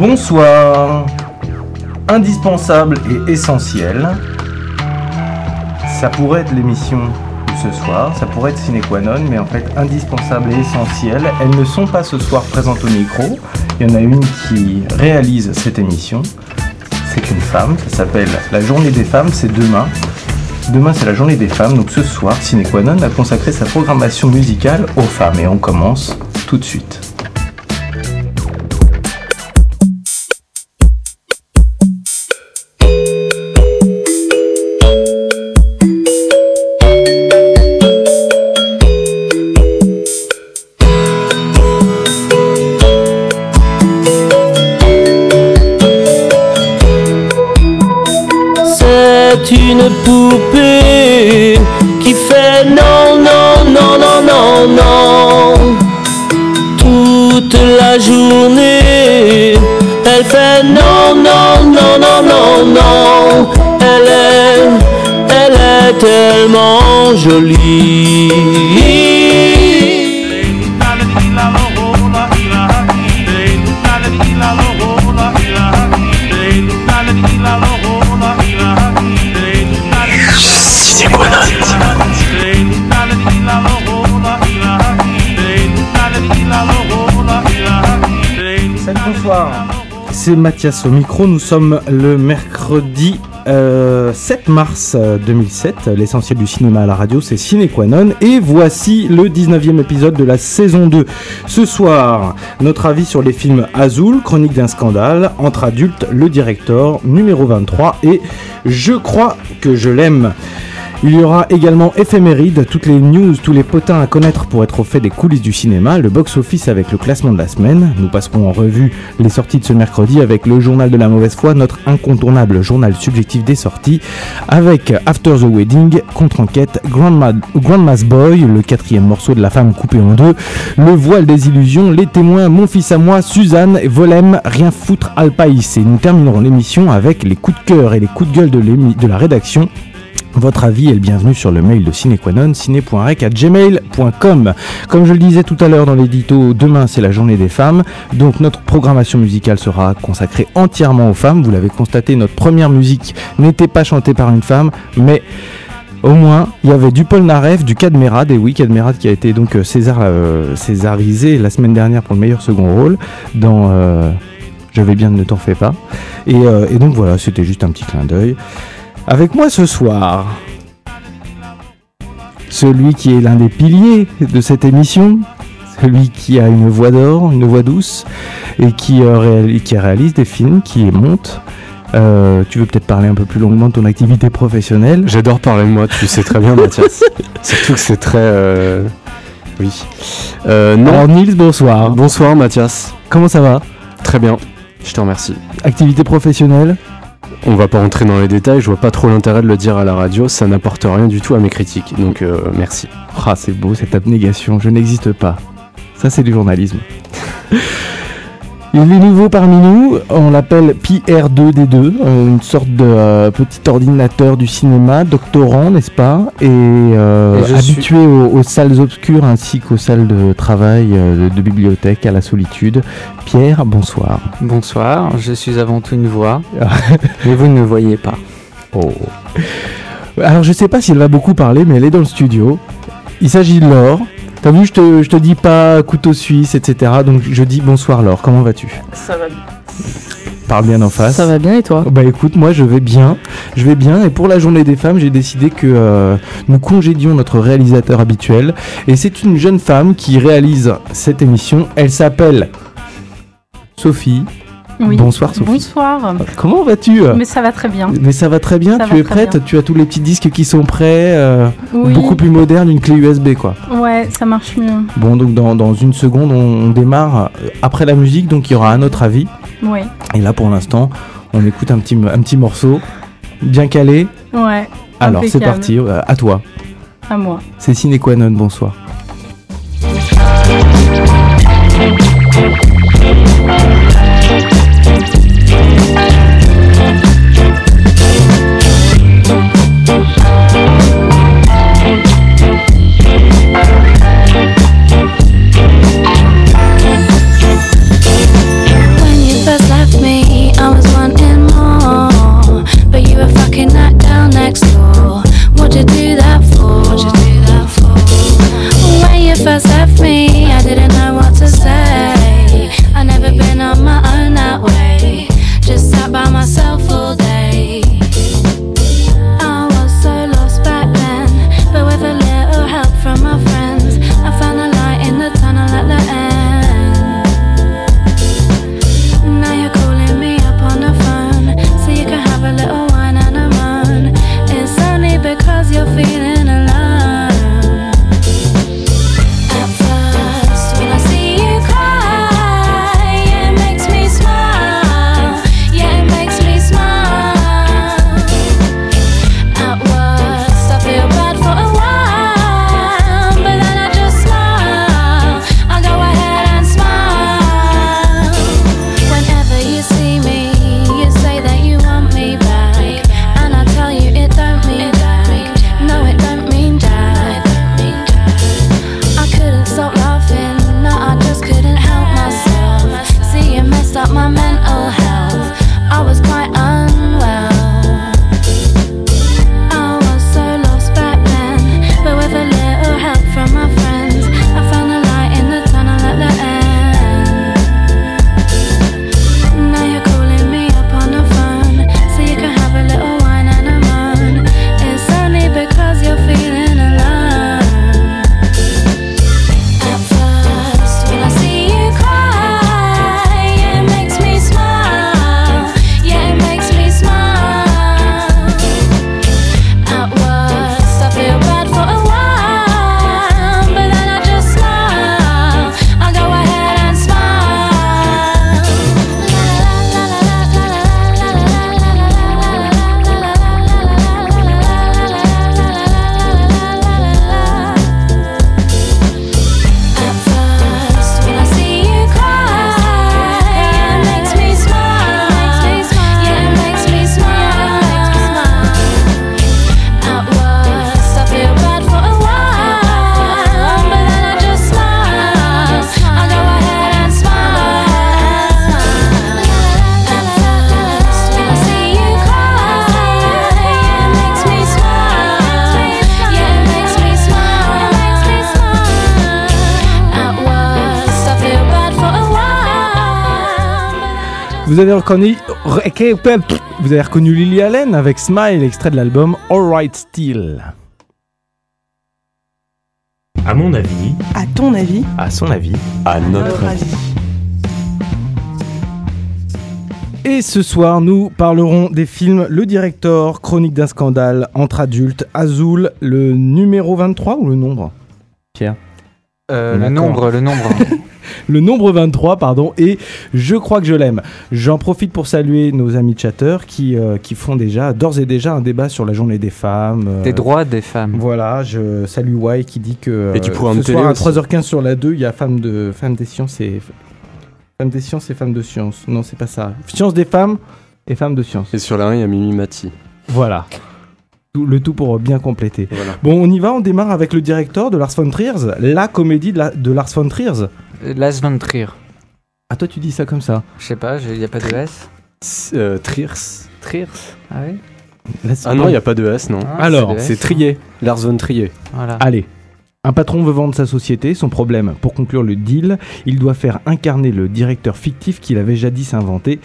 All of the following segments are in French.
Bonsoir. Indispensable et essentiel. Ça pourrait être l'émission de ce soir, ça pourrait être sine qua mais en fait indispensable et essentiel. Elles ne sont pas ce soir présentes au micro. Il y en a une qui réalise cette émission. C'est une femme, ça s'appelle La journée des femmes, c'est demain. Demain c'est la journée des femmes, donc ce soir, Sine qua a consacré sa programmation musicale aux femmes. Et on commence tout de suite. Tellement jolie. Bonsoir. C'est Mathias au micro. Nous sommes le mercredi euh, 7 mars euh, 2007. L'essentiel du cinéma à la radio, c'est Ciné Qua Non. Et voici le 19e épisode de la saison 2. Ce soir, notre avis sur les films Azul, Chronique d'un scandale, Entre adultes, Le Directeur, numéro 23 et Je crois que je l'aime. Il y aura également éphéméride, toutes les news, tous les potins à connaître pour être au fait des coulisses du cinéma, le box-office avec le classement de la semaine. Nous passerons en revue les sorties de ce mercredi avec le journal de la mauvaise foi, notre incontournable journal subjectif des sorties, avec After the Wedding, contre-enquête, Grandma, Grandma's Boy, le quatrième morceau de la femme coupée en deux, le voile des illusions, les témoins, mon fils à moi, Suzanne, Volem, rien foutre Alpaïs. Et nous terminerons l'émission avec les coups de cœur et les coups de gueule de, la rédaction. Votre avis est le bienvenu sur le mail de cinequanon, ciné.rec@gmail.com. Comme je le disais tout à l'heure dans l'édito, demain c'est la journée des femmes, donc notre programmation musicale sera consacrée entièrement aux femmes. Vous l'avez constaté, notre première musique n'était pas chantée par une femme, mais au moins, il y avait du Paul Naref, du Cadmerade, et oui, Cadmerade qui a été donc euh, César, euh, césarisé la semaine dernière pour le meilleur second rôle dans euh, Je vais bien, ne t'en fais pas. Euh, et donc voilà, c'était juste un petit clin d'œil. Avec moi ce soir, celui qui est l'un des piliers de cette émission, celui qui a une voix d'or, une voix douce, et qui, euh, qui réalise des films, qui les monte. Euh, tu veux peut-être parler un peu plus longuement de ton activité professionnelle? J'adore parler de moi, tu sais très bien Mathias. Surtout que c'est très... euh, Oui. Euh, non. Alors Nils, bonsoir. Bonsoir Mathias. Comment ça va? Très bien. Je te remercie. Activité professionnelle? On va pas rentrer dans les détails, je vois pas trop l'intérêt de le dire à la radio, ça n'apporte rien du tout à mes critiques. Donc euh, merci. Ah, c'est beau cette abnégation, je n'existe pas. Ça, c'est du journalisme. Il est nouveau parmi nous, on l'appelle PR2D2, euh, une sorte de euh, petit ordinateur du cinéma, doctorant, n'est-ce pas? Et, euh, Et habitué aux, aux salles obscures ainsi qu'aux salles de travail, euh, de, de bibliothèque, à la solitude. Pierre, bonsoir. Bonsoir, je suis avant tout une voix, mais vous ne me voyez pas. Oh. Alors je sais pas si elle va beaucoup parler, mais elle est dans le studio. Il s'agit de Laure. T'as vu, je te, je te dis pas couteau suisse, etc. Donc je dis bonsoir Laure, comment vas-tu? Ça va bien. Parle bien en face. Ça va bien et toi? Bah écoute, moi je vais bien, je vais bien et pour la journée des femmes, j'ai décidé que euh, nous congédions notre réalisateur habituel et c'est une jeune femme qui réalise cette émission. Elle s'appelle Sophie. Oui. Bonsoir Sophie. Bonsoir. Comment vas-tu? Mais ça va très bien. Mais ça va très bien, Ça tu es prête, bien. tu as tous les petits disques qui sont prêts, euh, Oui. beaucoup plus moderne, une clé USB quoi. Ouais, ça marche mieux. Bon donc dans, dans une seconde on, on démarre euh, après la musique donc il y aura un autre avis. Oui. Et là pour l'instant on écoute un petit, un petit morceau bien calé. Ouais. Alors c'est parti, euh, à toi. À moi. C'est Sine qua non, bonsoir. Vous avez reconnu, vous avez reconnu Lily Allen avec Smile, extrait de l'album Alright Still. À mon avis, À ton avis, À son avis. À notre notre avis. avis. Et ce soir, nous parlerons des films Le Directeur, Chronique d'un scandale, Entre adultes, Azul, le numéro 23 ou le nombre? Pierre Euh, le nombre, le nombre. Le nombre 23, pardon, et Je crois que je l'aime. J'en profite pour saluer nos amis chatteurs qui, euh, qui font déjà, d'ores et déjà, un débat sur la journée des femmes. euh, Des droits des femmes. Voilà, je salue Y qui dit que Et du euh, programme ce soir à aussi. 3h15 sur la 2, il y a Femmes de Femmes des sciences et Femmes des sciences et Femmes de sciences. Non, c'est pas ça. Sciences des femmes et Femmes de sciences. Et sur la 1, il y a Mimi Mati. Voilà. Le tout pour bien compléter. Voilà. Bon, on y va, on démarre avec le directeur de Lars von Trier, la comédie de, la- de Lars von Trier. Las Van Trier. Ah, toi, tu dis ça comme ça. Je sais pas, il n'y a pas de S. Euh, Triers. Trier Ah oui Ah non, il n'y a pas de S, non. Ah, Alors. C'est Trier. Lars von Trier. Voilà. Allez. Un patron veut vendre sa société, son problème, pour conclure le deal, il doit faire incarner le directeur fictif qu'il avait jadis inventé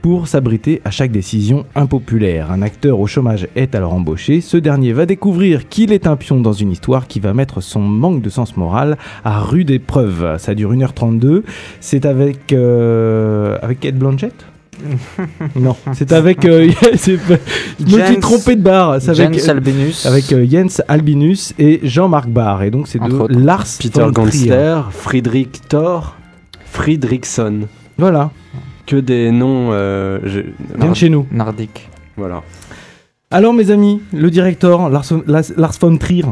pour s'abriter à chaque décision impopulaire. Un acteur au chômage est alors embauché, ce dernier va découvrir qu'il est un pion dans une histoire qui va mettre son manque de sens moral à rude épreuve. Ça dure 1h32, c'est avec... euh, avec Kate Blanchett? Non, c'est avec... euh, je me suis Jens- trompé de barre, c'est avec... Jens Albinus. avec euh, Jens Albinus et Jean-Marc Barr. Et donc c'est de autres. Lars Peter. Gansler, Friedrich Thor, Friedrichson. Voilà, Que des noms. euh, je- viens de chez nous. Nordique. Voilà. Alors mes amis, le directeur Lars, Lars- Lars von Trier.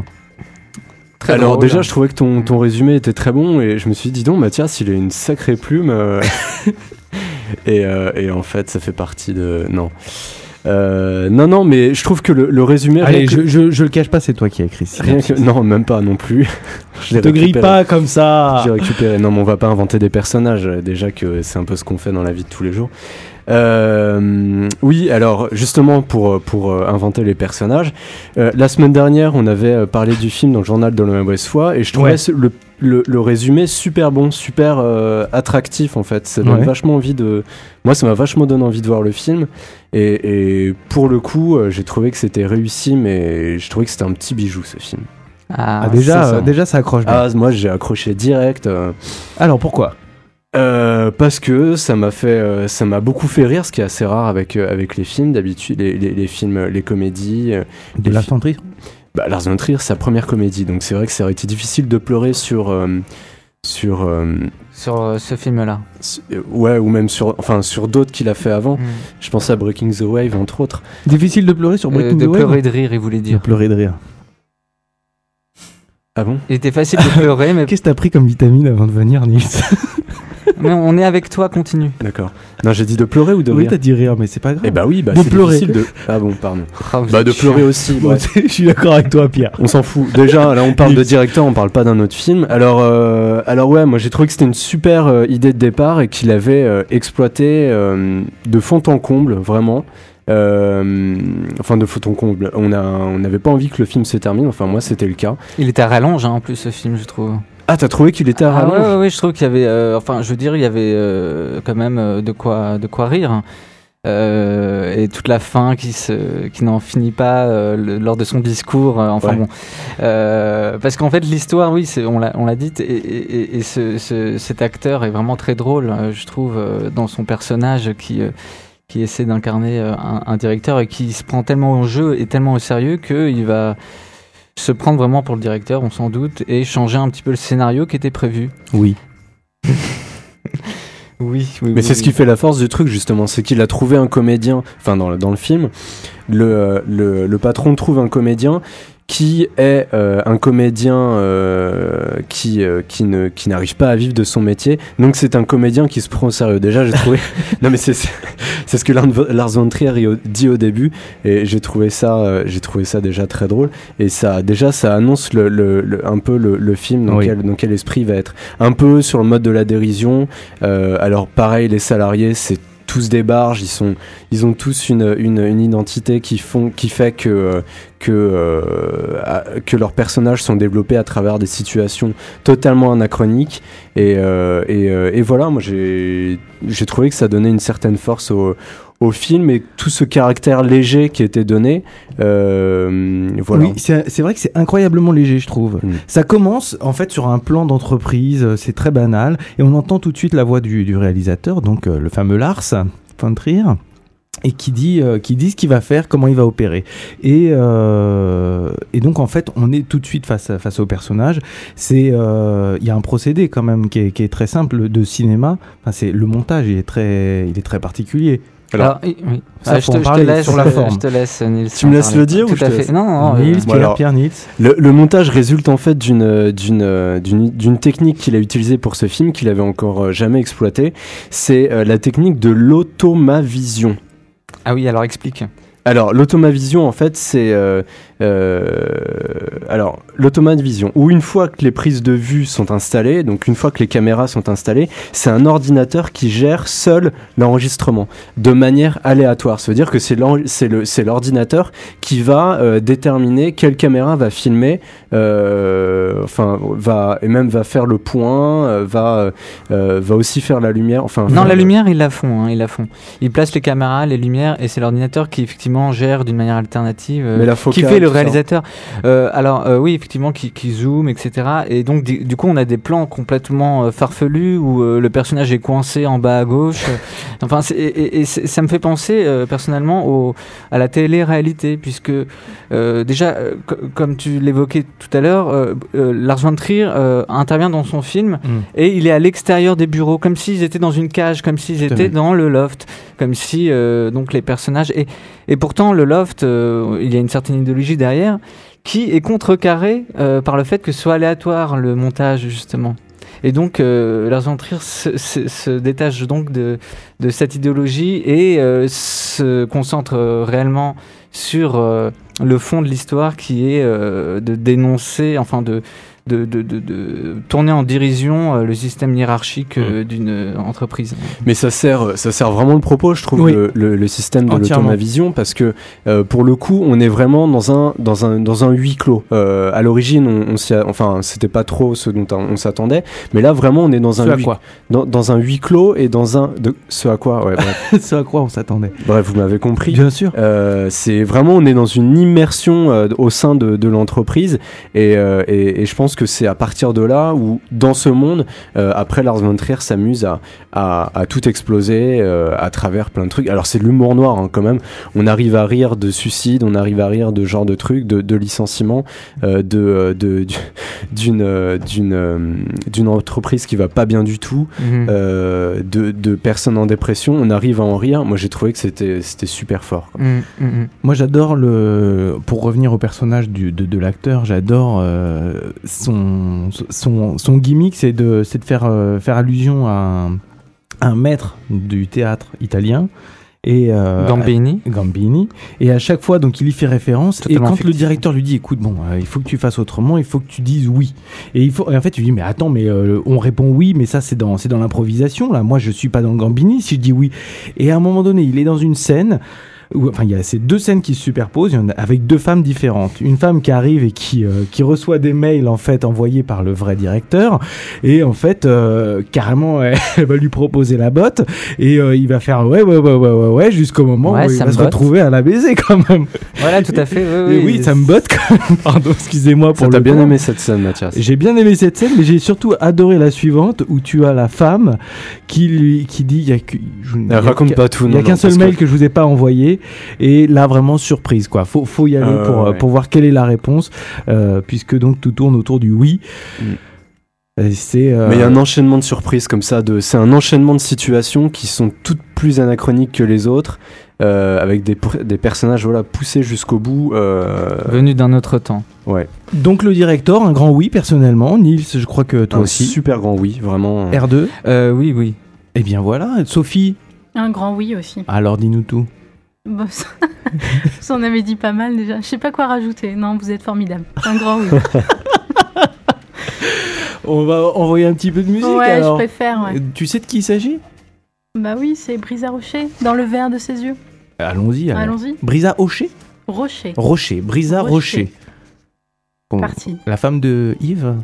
Très Alors drôle. déjà, je trouvais que ton, ton résumé était très bon et je me suis dit, dis donc, Mathias, il a une sacrée plume. Euh. et, euh, et en fait, ça fait partie de... Non. Euh, non, non, mais je trouve que le, le résumé... Allez, que- je, je, je le cache pas, c'est toi qui as écrit. ça. rien que- Non, même pas non plus. je Te grille pas comme ça. J'ai récupéré. Non, mais on va pas inventer des personnages. Déjà que c'est un peu ce qu'on fait dans la vie de tous les jours. Euh, oui, alors justement pour pour inventer les personnages, euh, la semaine dernière on avait parlé du film dans le journal de la mauvaise foi et je trouvais Ouais. le, le, le résumé super bon, super euh, attractif en fait. Ça donne Ouais. vachement envie de. Moi, ça m'a vachement donné envie de voir le film et, et pour le coup, euh, j'ai trouvé que c'était réussi, mais je trouvais que c'était un petit bijou ce film. Ah, Ah, déjà, ça. euh, déjà ça accroche bien. Ah, moi j'ai accroché direct. euh, Alors pourquoi? Euh, parce que ça m'a fait, euh, ça m'a beaucoup fait rire, ce qui est assez rare avec euh, avec les films d'habitude, les, les, les films, les comédies. De les Lars fi- bah, Lars von Trier, c'est sa première comédie, donc c'est vrai que ça aurait été difficile de pleurer sur euh, sur euh, Sur euh, ce film-là. su- euh, ouais ou même sur enfin sur d'autres qu'il a fait avant. Mm. Je pense à Breaking the Wave entre autres. Difficile de pleurer sur Breaking de the Wave pleurer de rire, il voulait De dire. pleurer de rire. Ah bon? Il était facile de pleurer, mais, Qu'est-ce que t'as pris comme vitamine avant de venir, Nils? mais on est avec toi, continue. D'accord. Non, j'ai dit de pleurer ou de Oui, rire. t'as dit rire, mais c'est pas grave. Eh bah oui, bah De c'est pleurer. difficile de. Ah bon, pardon. Ah, Bah de chiant. pleurer aussi. Je suis d'accord avec toi, Pierre. On s'en fout. Déjà, là, on parle de directeur, on parle pas d'un autre film. Alors, euh, alors ouais, moi j'ai trouvé que c'était une super euh, idée de départ et qu'il avait euh, exploité euh, de fond en comble, vraiment. Euh, enfin, de fond en comble. On a, on n'avait pas envie que le film se termine. Enfin, moi, c'était le cas. Il était à rallonge, hein, en plus, ce film, je trouve. Ah, t'as trouvé qu'il était à Ah, ouais, ouais, ouais, je trouve qu'il y avait, euh, enfin, je veux dire, il y avait euh, quand même euh, de quoi, de quoi rire. hein. Euh, et toute la fin qui se, qui n'en finit pas euh, le- lors de son discours. euh, enfin Ouais. bon, Euh, parce qu'en fait l'histoire, oui, c'est, on l'a, on l'a dit, et, et, et- et ce, ce- cet acteur est vraiment très drôle, je trouve, euh, dans son personnage qui, euh, qui essaie d'incarner un, un directeur et qui se prend tellement au jeu et tellement au sérieux qu'il va se prendre vraiment pour le directeur, on s'en doute, et changer un petit peu le scénario qui était prévu. Oui. Oui, oui. Mais c'est ce qui fait la force du truc justement, c'est qu'il a trouvé un comédien, enfin dans le, dans le film, le, euh, le, le patron trouve un comédien qui est euh, un comédien euh, qui, euh, qui, ne, qui n'arrive pas à vivre de son métier. Donc c'est un comédien qui se prend au sérieux. Déjà j'ai trouvé... non mais c'est, c'est, ce que Lars von Trier dit au début et j'ai trouvé ça, euh, j'ai trouvé ça déjà très drôle. Et ça déjà ça annonce le, le, le- un peu le, le film dans, Oui. quel, dans quel esprit il va être. Un peu sur le mode de la dérision. Euh, alors pareil, les salariés, c'est tous des barges, ils sont, ils ont tous une, une, une identité qui font, qui fait que, que, euh, que leurs personnages sont développés à travers des situations totalement anachroniques. Et, euh, et, euh, et voilà, moi j'ai trouvé que ça donnait une certaine force au, au film et tout ce caractère léger qui était donné. euh, voilà. Oui, c'est vrai que c'est incroyablement léger, je trouve. Mm. Ça commence en fait sur un plan d'entreprise, euh, c'est très banal, et on entend tout de suite la voix du, du réalisateur, donc euh, le fameux Lars von Trier. Et qui dit, euh, qui dit ce qu'il va faire, comment il va opérer. Et, euh, et donc en fait, on est tout de suite face, à- face au personnage. C'est, euh, il y a un procédé quand même qui est, qui est très simple de cinéma. Enfin, c'est le montage, il est très, il est très particulier. Alors, oui, oui. ça, Ah, je, te, je laisse, sur la euh, forme. Je te laisse, Nils. Tu me laisses parler. le dire ou Tout je à te fait. laisse Non, non, Nils, euh, Pierre, alors- Pierre Nils. Le, le montage résulte en fait d'une d'une euh, d'une d'une technique qu'il a utilisée pour ce film qu'il avait encore euh, jamais exploité. C'est euh, la technique de l'automavision. Ah oui, alors explique. Alors l'automavision en fait c'est euh, euh, alors l'automavision où une fois que les prises de vue sont installées, donc une fois que les caméras sont installées, c'est un ordinateur qui gère seul l'enregistrement de manière aléatoire. Ça veut dire que c'est l'ordinateur qui va euh, déterminer quelle caméra va filmer, euh, enfin va et même va faire le point, va va aussi faire la lumière. Enfin Non, la lumière, ils la font. Hein, ils la font. Ils placent les caméras, les lumières, et c'est l'ordinateur qui effectivement gère d'une manière alternative. euh, qui fait le réalisateur. Euh, alors euh, oui, effectivement, qui, qui zoome, etc. Et donc du, du coup, on a des plans complètement farfelus où le personnage est coincé en bas à gauche. Enfin, et, et- et c'est- ça me fait penser personnellement au, à la télé-réalité, puisque déjà, co- comme tu l'évoquais tout à l'heure, Lars von Trier intervient dans son film Mm. et il est à l'extérieur des bureaux, comme s'ils étaient dans une cage, comme s'ils étaient dans le loft, comme si donc les personnages et et pourtant le loft, euh, il y a une certaine idéologie derrière qui est contrecarrée euh, par le fait que soit aléatoire le montage justement. Et donc euh, Lars von se, détache donc de cette idéologie et euh, se concentre réellement sur le fond de l'histoire qui est de dénoncer, enfin de de, de, de, de tourner en dérision euh, le système hiérarchique euh, d'une euh, entreprise. Mais ça sert, ça sert vraiment le propos, je trouve, Oui. le, le- le système de l'automavision, parce que euh, pour le coup, on est vraiment dans un, dans un, dans un huis clos. Euh, à l'origine, on, on s'y enfin, c'était pas trop ce dont on, s'attendait, mais là, vraiment, on est dans un, huis, quoi? dans, dans un huis clos et dans un. De, ce à quoi Ouais, bref. Ce à quoi on s'attendait. bref, vous m'avez compris. Bien sûr. Euh, c'est vraiment, on est dans une immersion au sein de, de l'entreprise, et, et, et je pense que c'est à partir de là où, dans ce monde, euh, après Lars von Trier s'amuse à, à, à tout exploser euh, à travers plein de trucs. Alors c'est de l'humour noir hein, quand même. On arrive à rire de suicide, on arrive à rire de genre de trucs, de, de licenciements, euh, de de- du- d'une d'une euh, d'une entreprise qui va pas bien du tout, Mhm. de, de personnes en dépression. On arrive à en rire. Moi j'ai trouvé que c'était c'était super fort. quoi. Mhm, mhm. Moi, j'adore le. Pour revenir au personnage du, de, de l'acteur, j'adore son, son, son gimmick, c'est de, c'est de faire, euh, faire allusion à un, un maître du théâtre italien. Et, euh, Gambini. Gambini. Et à chaque fois, donc, il y fait référence. Totalement et quand le directeur lui dit, écoute, bon, euh, il faut que tu fasses autrement, il faut que tu dises oui. Et il faut, et en fait, tu dis, mais attends, mais euh, on répond oui, mais ça, c'est dans, c'est dans l'improvisation, là. Moi, je suis pas dans le Gambini si je dis oui. Et à un moment donné, il est dans une scène. Où, enfin, il y a ces deux scènes qui se superposent, il y en a avec deux femmes différentes. Une femme qui arrive et qui, euh, qui reçoit des mails en fait envoyés par le vrai directeur, et en fait euh, carrément elle, elle va lui proposer la botte, et euh, il va faire ouais ouais ouais ouais ouais, ouais jusqu'au moment Ouais, où il va se botte. retrouver à la baiser quand même. Voilà, tout à fait. Oui, Et oui, ça me botte quand même. Pardon, excusez-moi pour Ça t'a le bien point. aimé cette scène, Mathias J'ai bien aimé cette scène, mais j'ai surtout adoré la suivante où tu as la femme qui lui qui dit il y a que je- il y a Raconte qu'un- pas tout. il y a qu'un seul parce que- mail que... je vous ai pas envoyé et là vraiment surprise quoi. Faut faut y aller Euh, pour euh, ouais. pour voir quelle est la réponse euh, puisque donc tout tourne autour du oui. Mm. Et C'est euh, Mais il y a un enchaînement de surprises comme ça. De, c'est un enchaînement de situations qui sont toutes plus anachroniques que les autres, euh, avec des, des personnages voilà poussés jusqu'au bout. euh, Venu d'un autre temps. ouais. donc le directeur un grand oui personnellement. Nils, je crois que toi un aussi. super grand oui, vraiment. R2. Euh, oui, oui. Et bien voilà, Sophie. Un grand oui aussi. Alors dis-nous tout. Bon, ça, on avait dit pas mal déjà. Je sais pas quoi rajouter. Non, vous êtes formidable. Un grand oui. On va envoyer un petit peu de musique ouais, je préfère. Ouais. Euh, Tu sais de qui il s'agit? Bah oui, c'est Brisa Rocher dans le verre de ses yeux. Allons-y. Allons-y. Brisa Hocher Rocher. Rocher, Brisa Rocher. Rocher. Bon, Parti. la femme de Yves?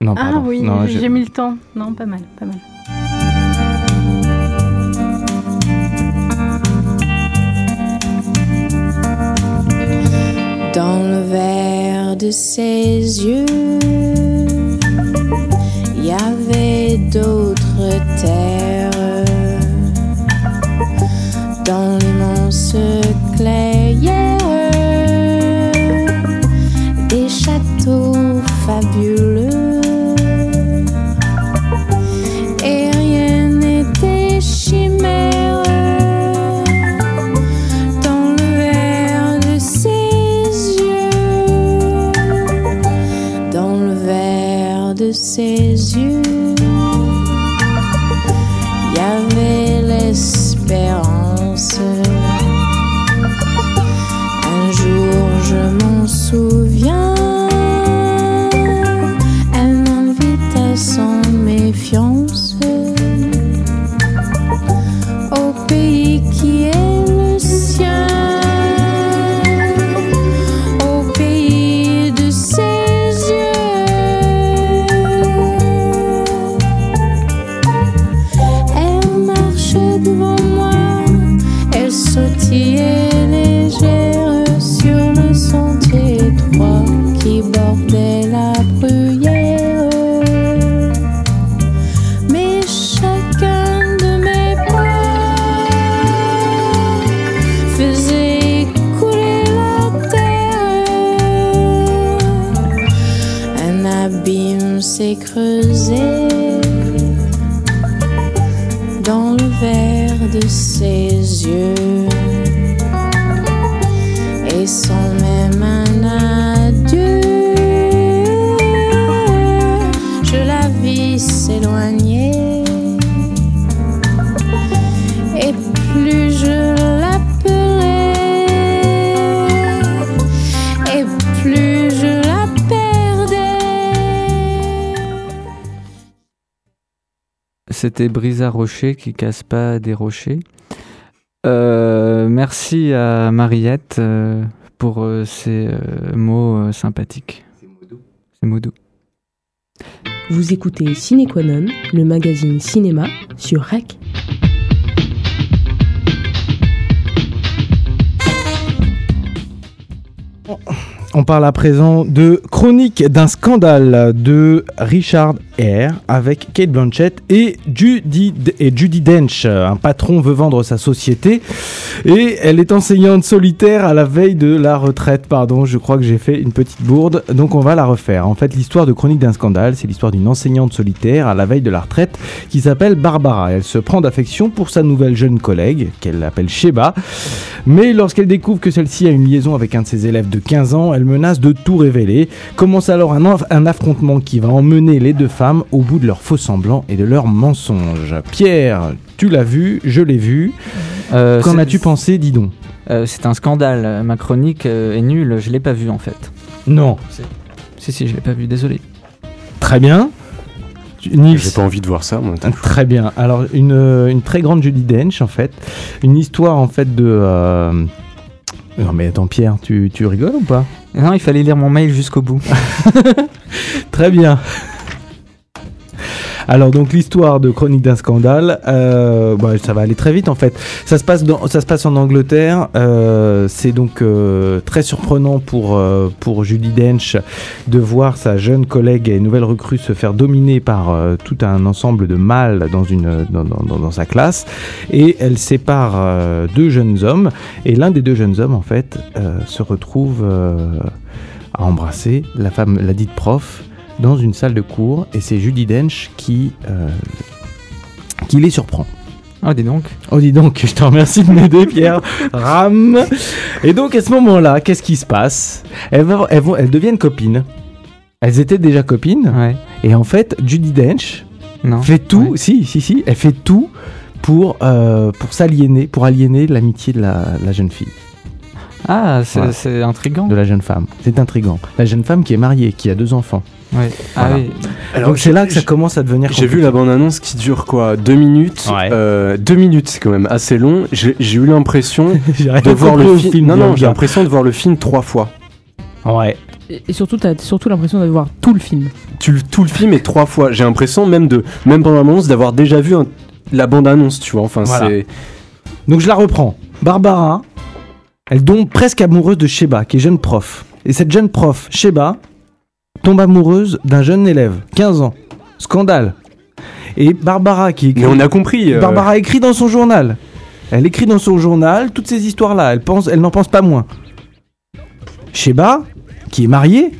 Non, Ah pardon. oui, Non, j'ai je- mis le temps. Non, pas mal, pas mal. Verre de ses yeux, il y avait d'autres terres. Dans l'immense clairière, C'était Brisa Rocher qui casse pas des rochers. Euh, merci à Mariette euh, pour euh, ces euh, mots euh, sympathiques. C'est mots doux. Vous écoutez Ciné Qua Non, le magazine cinéma sur REC. On parle à présent de Chronique d'un scandale de Richard Eyre avec Kate Blanchett et Judy, et Judy Dench. Un patron veut vendre sa société et elle est enseignante solitaire à la veille de la retraite. Pardon, je crois que j'ai fait une petite bourde, donc on va la refaire. En fait, l'histoire de Chronique d'un scandale, c'est l'histoire d'une enseignante solitaire à la veille de la retraite qui s'appelle Barbara. Elle se prend d'affection pour sa nouvelle jeune collègue qu'elle appelle Sheba. Mais lorsqu'elle découvre que celle-ci a une liaison avec un de ses élèves de 15 ans, elle menace de tout révéler. Commence alors un, affrontement qui va emmener les deux femmes au bout de leurs faux semblants et de leurs mensonges. Pierre, tu l'as vu, je l'ai vu. Euh, Qu'en as-tu pensé, dis donc? Euh, C'est un scandale. Ma chronique euh, est nulle. Je l'ai pas vue en fait. Non. Si si, je l'ai pas vue. Désolé. Très bien. J'ai pas envie de voir ça, moi. Très bien. Alors une, une très grande Judy Dench en fait, une histoire en fait de. euh, Non mais attends Pierre, tu, tu rigoles ou pas? Non, il fallait lire mon mail jusqu'au bout. Très bien. Alors donc l'histoire de Chronique d'un scandale, euh, bah, ça va aller très vite en fait. Ça se passe, dans, ça se passe en Angleterre. euh, c'est donc euh, très surprenant pour euh, pour Judy Dench de voir sa jeune collègue et nouvelle recrue se faire dominer par euh, tout un ensemble de mâles dans une dans, dans- dans- sa classe. Et elle sépare euh, deux jeunes hommes. Et l'un des deux jeunes hommes en fait se retrouve à embrasser la femme, la dite prof, dans une salle de cours, et c'est Judy Dench qui, euh, qui les surprend. Oh, dis donc. Oh, dis donc, je te remercie de m'aider, Pierre. Ram. Et donc, à ce moment-là, qu'est-ce qui se passe? Elles, vont- elles, vont- elles deviennent copines. Elles étaient déjà copines. Ouais. Et en fait, Judy Dench Non. fait tout, Ouais. si, si, si, elle fait tout pour, euh, pour s'aliéner, pour aliéner l'amitié de la, la jeune fille. Ah, c'est Voilà. intriguant. de la jeune femme. C'est intrigant. La jeune femme qui est mariée, qui a deux enfants. Ouais. Ah oui. Donc c'est là que ça commence à devenir. J'ai vu la bande-annonce qui dure quoi Deux minutes Ouais. Euh, Deux minutes, c'est quand même assez long. J'ai eu l'impression de voir le film. film, Non, non, j'ai l'impression de voir le film trois fois. Ouais. Et, surtout, t'as surtout l'impression de voir tout le film. Tu, le- tout le film est trois fois. J'ai l'impression même de, même pendant l'annonce, d'avoir déjà vu un- la bande-annonce, tu vois. Enfin, Voilà. c'est. Donc je la reprends. Barbara, elle tombe presque amoureuse de Sheba, qui est jeune prof. Et cette jeune prof, Sheba, tombe amoureuse d'un jeune élève, 15 ans. Scandale. Et Barbara qui écrit... Mais on a compris. euh, Barbara écrit dans son journal. Elle écrit dans son journal toutes ces histoires-là. Elle, pense, elle n'en pense pas moins. Sheba, qui est mariée,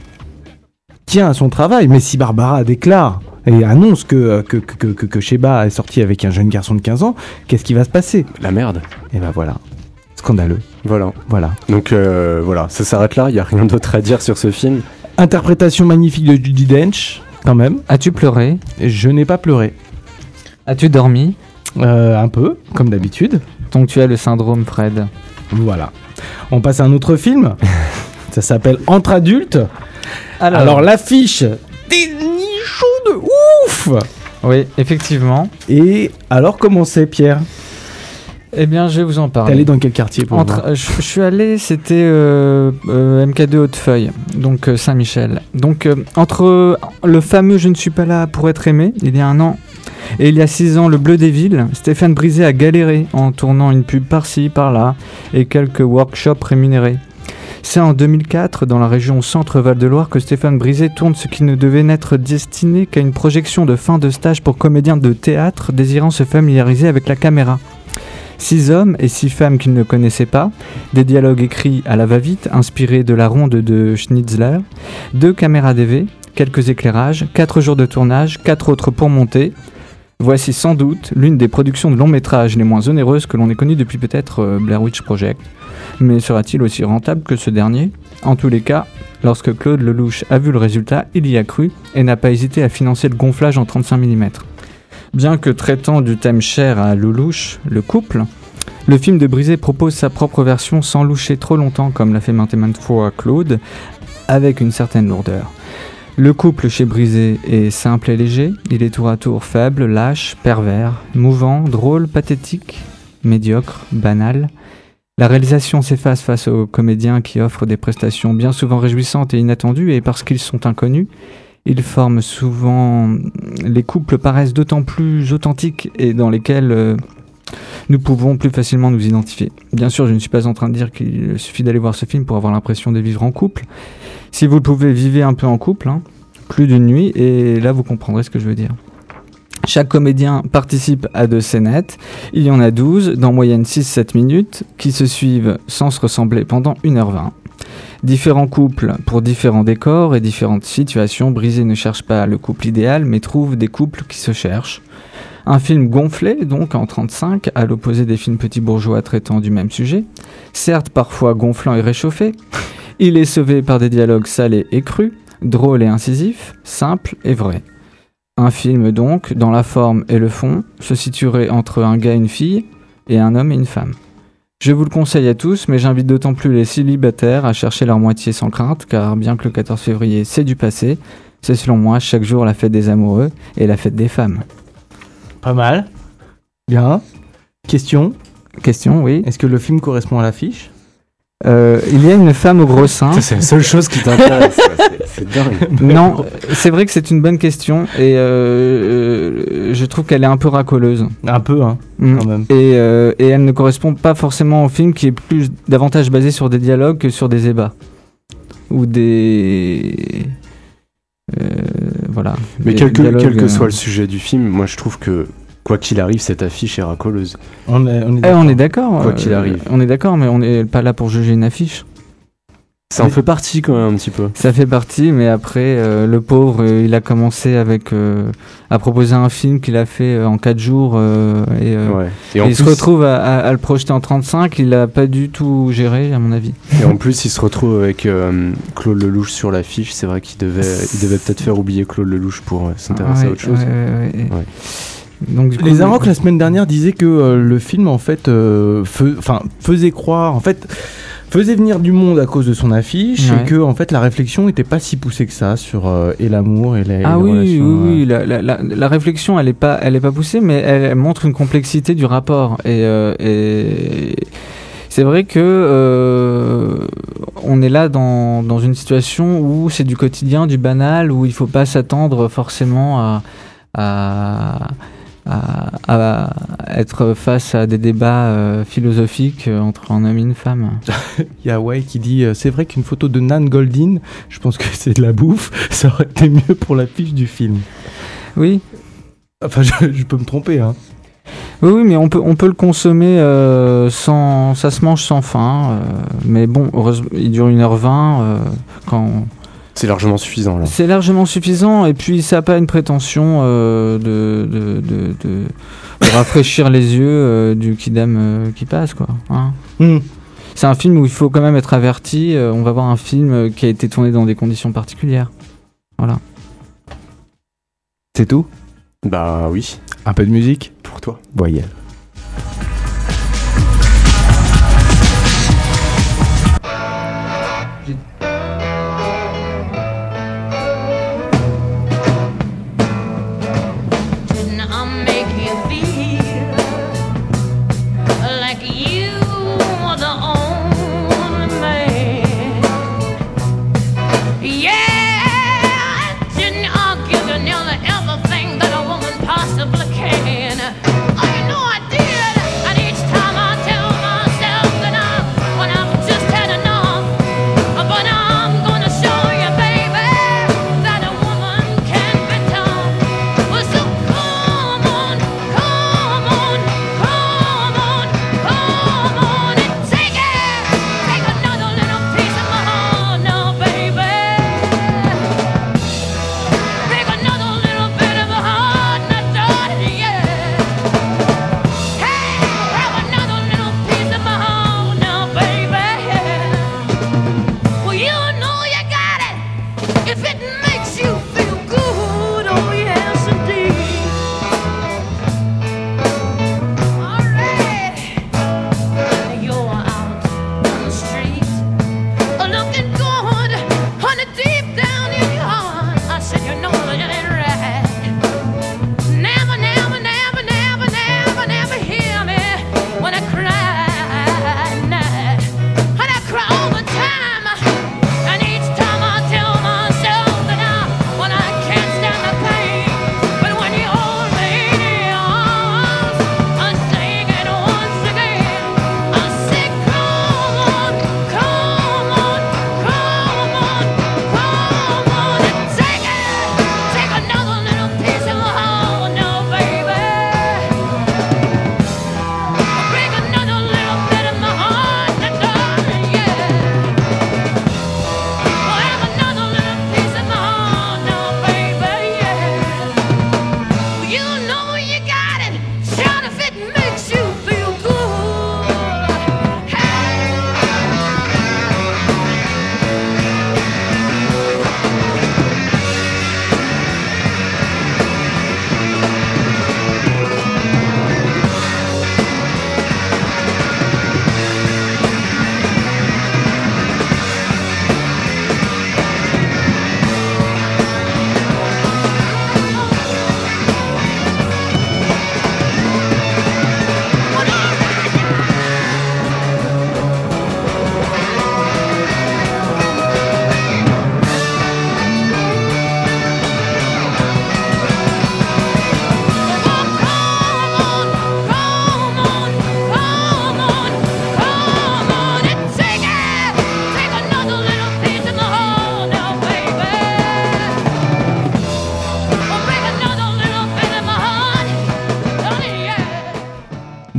tient à son travail. Mais si Barbara déclare et annonce que, que, que, que, que Sheba est sortie avec un jeune garçon de 15 ans, qu'est-ce qui va se passer? La merde. Et ben voilà. Scandaleux. Voilà. Voilà. Donc euh, voilà, ça s'arrête là. Il y a rien d'autre à dire sur ce film. Interprétation magnifique de Judy Dench, quand même. As-tu pleuré? Je n'ai pas pleuré. As-tu dormi? Euh, un peu, comme d'habitude. Donc tu as le syndrome Fred. Voilà. On passe à un autre film. Ça s'appelle Entre adultes. Alors, Alors l'affiche, des nichons de ouf oui, effectivement. Et alors comment c'est Pierre? Eh bien, je vais vous en T'es parler. allé dans quel quartier pour Entre, euh, je, je suis allé, c'était euh, euh, MK2 Hautefeuille, donc euh, Saint-Michel. Donc entre le fameux Je ne suis pas là pour être aimé, il y a un an, et il y a six ans, le Bleu des Villes, Stéphane Brisé a galéré en tournant une pub par-ci, par-là, et quelques workshops rémunérés. C'est en 2004, dans la région Centre-Val de Loire, que Stéphane Brisé tourne ce qui ne devait n'être destiné qu'à une projection de fin de stage pour comédiens de théâtre désirant se familiariser avec la caméra. Six hommes et six femmes qu'il ne connaissait pas, des dialogues écrits à la va-vite, inspirés de la ronde de Schnitzler, deux caméras DV, quelques éclairages, quatre jours de tournage, quatre autres pour monter. Voici sans doute l'une des productions de long métrage les moins onéreuses que l'on ait connues depuis peut-être euh, Blair Witch Project. Mais sera-t-il aussi rentable que ce dernier? En tous les cas, lorsque Claude Lelouch a vu le résultat, il y a cru et n'a pas hésité à financer le gonflage en 35 mm. Bien que traitant du thème cher à Lelouch, le couple, le film de Brisé propose sa propre version sans loucher trop longtemps comme l'a fait maintes et fois Claude, avec une certaine lourdeur. Le couple chez Brisé est simple et léger, il est tour à tour faible, lâche, pervers, mouvant, drôle, pathétique, médiocre, banal. La réalisation s'efface face aux comédiens qui offrent des prestations bien souvent réjouissantes et inattendues et parce qu'ils sont inconnus, ils forment souvent... Les couples paraissent d'autant plus authentiques et dans lesquels euh, nous pouvons plus facilement nous identifier. Bien sûr, je ne suis pas en train de dire qu'il suffit d'aller voir ce film pour avoir l'impression de vivre en couple. Si vous pouvez, vivez un peu en couple, hein, plus d'une nuit, et là vous comprendrez ce que je veux dire. Chaque comédien participe à deux scénettes. Il y en a 12, d'en moyenne 6-7 minutes, qui se suivent sans se ressembler pendant 1h20. Différents couples pour différents décors et différentes situations. Brisé ne cherche pas le couple idéal, mais trouve des couples qui se cherchent. Un film gonflé, donc en 35, à l'opposé des films petits bourgeois traitant du même sujet. Certes parfois gonflant et réchauffé, il est sauvé par des dialogues salés et crus, drôles et incisifs, simples et vrais. Un film donc, dans la forme et le fond, se situerait entre un gars et une fille, et un homme et une femme. Je vous le conseille à tous, mais j'invite d'autant plus les célibataires à chercher leur moitié sans crainte, car bien que le 14 février c'est du passé, c'est selon moi chaque jour la fête des amoureux et la fête des femmes. Pas mal. Bien. Question? Question, oui. Est-ce que le film correspond à l'affiche? Euh, il y a une femme au gros sein. C'est la seule chose qui t'intéresse. C'est- dingue. Non, c'est vrai que c'est une bonne question et euh, euh, je trouve qu'elle est un peu racoleuse. Un peu, hein, Mm. quand même. Et, euh, et elle ne correspond pas forcément au film qui est plus davantage basé sur des dialogues que sur des ébats. Ou des. euh, voilà. Mais quel que, dialogues, quel que soit le sujet du film, moi je trouve que quoi qu'il arrive, cette affiche est racoleuse. On est, on est Eh, d'accord. on est d'accord. Quoi qu'il arrive. On est d'accord, mais on n'est pas là pour juger une affiche. Ça en fait partie quand même un petit peu. Ça fait partie, mais après, euh, le pauvre, euh, il a commencé avec. euh, à proposer un film qu'il a fait euh, en 4 jours. euh, et euh, Ouais. Et et en, il se plus, retrouve à, à- à le projeter en 35, il a pas du tout géré, à mon avis. et en plus, il se retrouve avec euh, Claude Lelouch sur l'affiche. C'est vrai qu'il devait, il devait peut-être faire oublier Claude Lelouch pour euh, s'intéresser Ouais, à autre chose. ouais, ouais, ouais. Ouais. Donc, du coup, Les Arocs la semaine dernière disaient que euh, le film en fait euh, enfin, faisait croire en fait faisait venir du monde à cause de son affiche Ouais. et que en fait la réflexion n'était pas si poussée que ça sur euh, et l'amour et les, Ah oui, oui, oui, la, la, la, la réflexion, elle est pas, elle est pas poussée, mais elle, montre une complexité du rapport. Et, euh, et c'est vrai que euh, on est là dans, dans une situation où c'est du quotidien, du banal, où il faut pas s'attendre forcément à, à, à, à être face à des débats euh, philosophiques euh, entre un homme et une femme. Il y a Way qui dit euh, c'est vrai qu'une photo de Nan Goldin, je pense que c'est de la bouffe, ça aurait été mieux pour l'affiche du film. Oui, Enfin, je, je peux me tromper, hein. Oui, oui, mais on peut, on peut le consommer euh, sans. Ça se mange sans faim. euh, mais bon, heureusement, il dure 1h20. euh, quand... C'est largement suffisant là. C'est largement suffisant. Et puis, ça n'a pas une prétention euh, de, de, de, de- de rafraîchir les yeux euh, du kidam euh, qui passe, quoi. hein. Hmm. C'est un film où il faut quand même être averti. euh, on va voir un film qui a été tourné dans des conditions particulières. Voilà. C'est tout? Bah oui, Un peu de musique? Pour toi. Voyelle.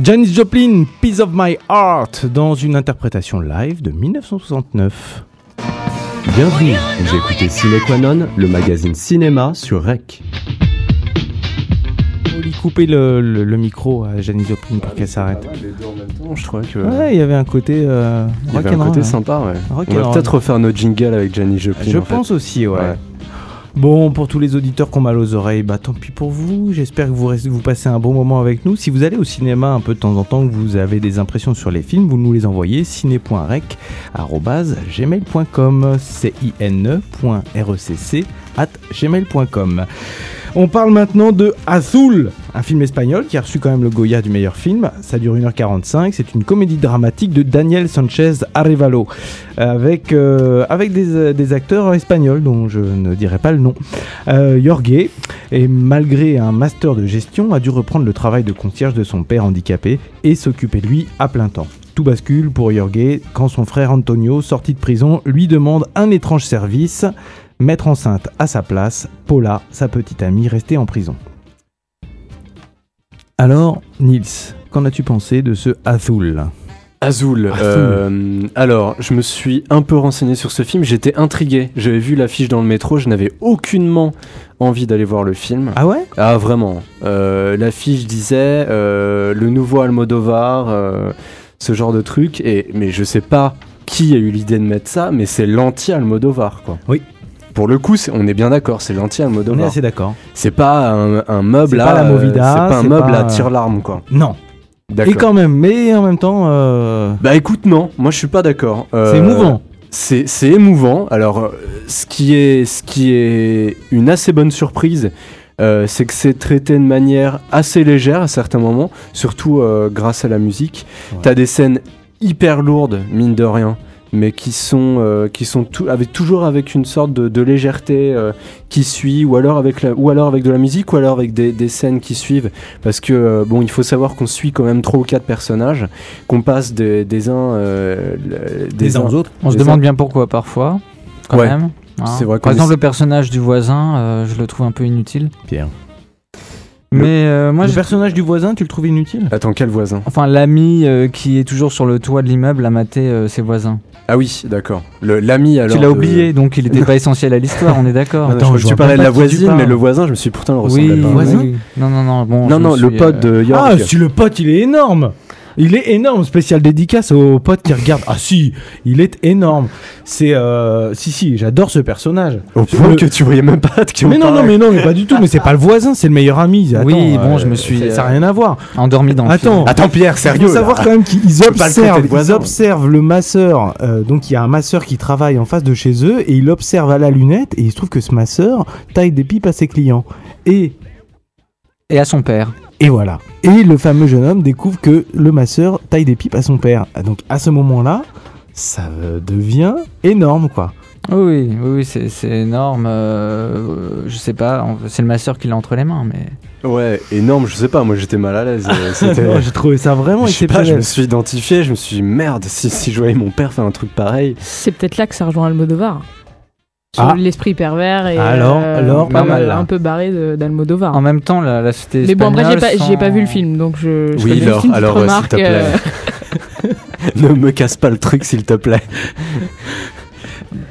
Janis Joplin, Piece of My Heart, dans une interprétation live de 1969. Bienvenue, vous écoutez Ciné Qua Non, le magazine cinéma sur REC. Faut lui couper le, le- le micro à Janis Joplin pour qu'elle s'arrête. je trouvais que. Ouais, il y avait un côté euh, Il y avait un côté hein. sympa, ouais. On va peut-être refaire notre jingle avec Janis Joplin. Je fait. pense aussi, ouais. Ouais. Bon, pour tous les auditeurs qui ont mal aux oreilles, bah tant pis pour vous. J'espère que vous, passez un bon moment avec nous. Si vous allez au cinéma un peu de temps en temps, que vous avez des impressions sur les films, vous nous les envoyez ciné.rec@gmail.com, c i n e.recc at gmail.com. On parle maintenant de Azul, un film espagnol qui a reçu quand même le Goya du meilleur film. Ça dure 1h45. C'est une comédie dramatique de Daniel Sanchez Arevalo avec, euh, avec des, euh, des acteurs espagnols dont je ne dirai pas le nom. Euh, et malgré un master de gestion, a dû reprendre le travail de concierge de son père handicapé et s'occuper de lui à plein temps. Tout bascule pour Jorge quand son frère Antonio, sorti de prison, lui demande un étrange service, mettre enceinte à sa place Paula, sa petite amie restée en prison. Alors, Nils, qu'en as-tu pensé de ce Azul Azul. Euh, alors, je me suis un peu renseigné sur ce film. J'étais intrigué. J'avais vu l'affiche dans le métro. Je n'avais aucunement envie d'aller voir le film. Ah ouais? Ah vraiment. Euh, L'affiche disait euh, le nouveau Almodovar, ce genre de truc. Et mais je sais pas qui a eu l'idée de mettre ça, mais c'est l'anti Almodovar quoi. Oui. Pour le coup, on est bien d'accord, c'est l'anti On est assez d'accord. C'est pas un, un meuble à pas la Movida, c'est pas un meuble pas- à tire-larme quoi. Non. D'accord. Et quand même, mais en même temps, euh, Bah écoute, non, moi je suis pas d'accord. Euh, c'est émouvant. C'est émouvant. Alors, euh, ce qui est, ce qui est une assez bonne surprise, euh, c'est que c'est traité de manière assez légère à certains moments, surtout grâce à la musique. Ouais. T'as des scènes hyper lourdes, mine de rien, mais qui sont, euh, qui sont tout, avec, toujours avec une sorte de, de légèreté euh, qui suit, ou alors avec la, ou alors avec de la musique, ou alors avec des, des scènes qui suivent. Parce que euh, bon, il faut savoir qu'on suit quand même trois ou quatre personnages, qu'on passe des, des uns, euh, Des uns aux autres. On se demande uns- bien pourquoi parfois, quand Ouais. même. hein. C'est vrai qu'on Par exemple, est- le personnage du voisin, euh, je le trouve un peu inutile. Pierre. Mais euh, moi, le je- personnage du voisin, tu le trouves inutile? Attends, quel voisin? Enfin, l'ami euh, qui est toujours sur le toit de l'immeuble a maté euh, ses voisins. Ah oui, d'accord. Le- L'ami alors. tu l'as de- oublié, donc il n'était pas essentiel à l'histoire, on est d'accord. Attends, je, je tu parlais de la qui tu voisine, mais le voisin, je me suis pourtant le Oui, pas. Voisin? Oui. Non, non, non. Bon, Non, je non, le suis, pote euh, de York. Ah, si le pote, il est énorme Il est énorme, spécial dédicace au pote qui regarde. Ah si, il est énorme. C'est euh... si si, j'adore ce personnage. Au point Le- que tu voyais même pas de Mais non non mais non mais pas du tout. Mais c'est pas le voisin, c'est le meilleur ami. Attends, Oui, bon, euh, je me suis, Ça ça a euh, rien à voir. endormi dans le Attends. film. Attends, Pierre, Il sérieux faut savoir là. quand même qu'ils le observent, ils voisin. observent le masseur. euh, donc il y a un masseur qui travaille en face de chez eux et il observe à la lunette et il se trouve que ce masseur taille des pipes à ses clients. Et Et à son père. Et voilà. Et le fameux jeune homme découvre que le masseur taille des pipes à son père. Ah, Donc à ce moment-là, ça euh, devient énorme, quoi. Oui, oui, oui, c'est énorme. euh, je sais pas, c'est le masseur qui l'a entre les mains, mais. Ouais, énorme, je sais pas, moi j'étais mal à l'aise. euh, J'ai trouvé ça vraiment Je sais pas, je me suis identifié, je me suis dit merde, si, si je voyais mon père faire un truc pareil. C'est peut-être là que ça rejoint Almodovar. Sur Ah. l'esprit pervers et Alors, euh, alors, pas mal, un peu barré d'Almodovar. En même temps, la, la société Mais bon, après, j'ai pas, pas vu le film, donc je. je Oui, alors- s'il te plaît. euh, ne me casse pas le truc s'il te plaît.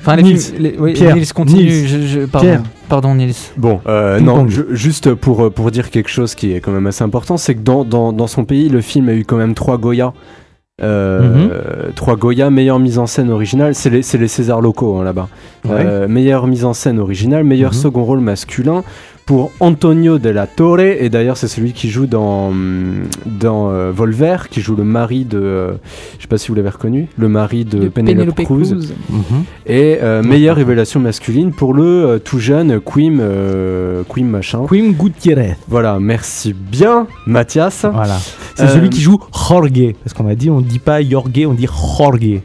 Enfin, les Nils, films- les- oui, Pierre, Nils continue. Nils, je- je- pardon, Pierre. pardon, Nils. Bon, euh, non, je- juste pour, euh, pour dire quelque chose qui est quand même assez important, c'est que dans, dans, dans son pays, le film a eu quand même trois Goya. Euh, Trois Goya, meilleure mise en scène originale, c'est les, les Césars locaux hein, là-bas. Ouais. Euh, meilleure mise en scène originale, meilleur Mhm. second rôle masculin pour Antonio de la Torre, et d'ailleurs c'est celui qui joue dans, dans euh, Volver, qui joue le mari de, euh, je sais pas si vous l'avez reconnu, le mari de, de Penelope, Penelope Cruz. Cruz. Mhm. Et euh, meilleure révélation masculine pour le euh, tout jeune Quim, euh, Quim machin. Quim Gutiérrez. Voilà, merci bien Mathias. Voilà. C'est Euh, celui qui joue Jorge. Parce qu'on m'a dit, on dit pas Jorge, on dit Jorge.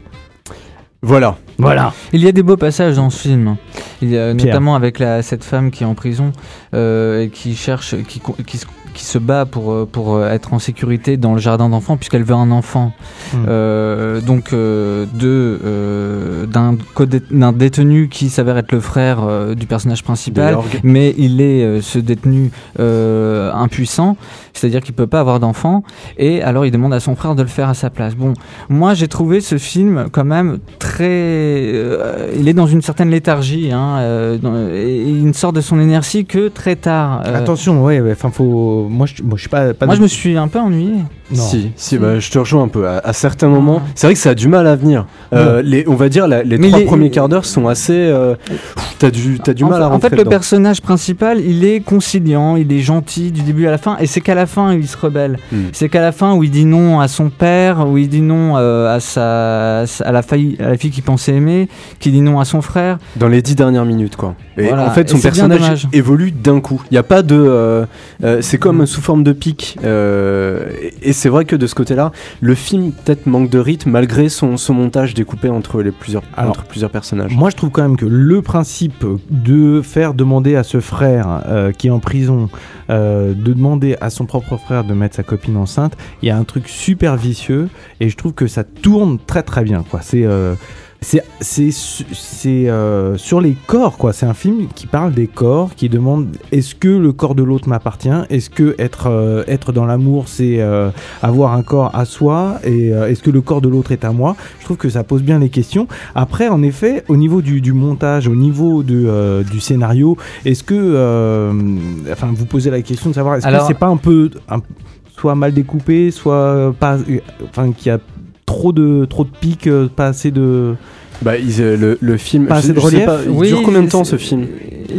Voilà. Voilà. Il y a des beaux passages dans ce film. Il y a notamment avec la, cette femme qui est en prison euh, et qui cherche, qui, co- qui, se- qui se bat pour, euh, pour euh, être en sécurité dans le jardin d'enfants puisqu'elle veut un enfant. Hmm. Euh, donc euh, de euh, d'un détenu qui s'avère être le frère euh, du personnage principal. Mais il est euh, ce détenu euh, impuissant, c'est-à-dire qu'il peut pas avoir d'enfant, et alors il demande à son frère de le faire à sa place. Bon, moi j'ai trouvé ce film quand même très, euh, il est dans une certaine léthargie, hein, euh, dans- et il sort de son énergie que très tard. Euh, Attention, ouais, ouais, enfin faut. Moi, je, moi, je suis pas. pas moi de- je me suis un peu ennuyé. Non. Si, si, bah, je te rejoins un peu. À, à certains moments, c'est vrai que ça a du mal à venir. Euh, les, on va dire la- les Mais trois les- premiers quarts d'heure sont assez. euh, T'as du, t'as du en, mal à en rentrer fait, le personnage principal, il est conciliant, il est gentil du début à la fin, et c'est qu'à la fin où il se rebelle. Hmm. C'est qu'à la fin où il dit non à son père, où il dit non euh, à sa, à la faille, à la fille qu'il pensait aimer, qui dit non à son frère. Dans les dix dernières minutes, quoi. Et Voilà. en fait, son personnage évolue d'un coup. Il n'y a pas de. euh, euh, c'est comme sous forme de pic. euh, et et c'est vrai que de ce côté-là, le film peut-être manque de rythme malgré son, son montage découpé entre, les plusieurs, Alors, entre plusieurs personnages. Moi, je trouve quand même que le principe de faire demander à ce frère euh, qui est en prison, euh, de demander à son propre frère de mettre sa copine enceinte, il y a un truc super vicieux et je trouve que ça tourne très très bien. Quoi. C'est euh, c'est c'est su- c'est, euh, sur les corps quoi. C'est un film qui parle des corps, qui demande est-ce que le corps de l'autre m'appartient? Est-ce que être euh, être dans l'amour c'est euh, avoir un corps à soi? Et est-ce que le corps de l'autre est à moi? Je trouve que ça pose bien les questions. Après, en effet, au niveau du, du montage, au niveau de, du scénario, est-ce que, enfin, vous posez la question de savoir est-ce que c'est pas un peu, un- soit mal découpé, soit pas, enfin, qu'il y a trop de trop de pics, euh, pas assez de. Bah, ils, euh, le, le film. Pas je- assez de je sais relief pas, il Oui, dure combien de temps ce film?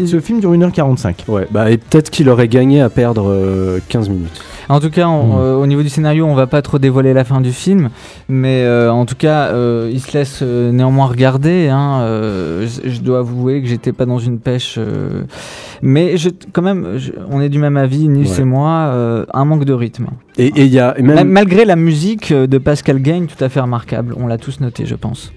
Ce film dure 1h45. Ouais, bah, et peut-être qu'il aurait gagné à perdre euh, 15 minutes. En tout cas, on- Hmm. euh, au niveau du scénario, on va pas trop dévoiler la fin du film, mais euh, en tout cas, euh, il se laisse néanmoins regarder. Hein, je, je dois avouer que j'étais pas dans une pêche, mais je, quand même, je- on est du même avis, Nils Ouais. et moi, un manque de rythme. Et et il y a et Ma- même. malgré la musique de Pascal Gagne, tout à fait remarquable, on l'a tous noté, je pense.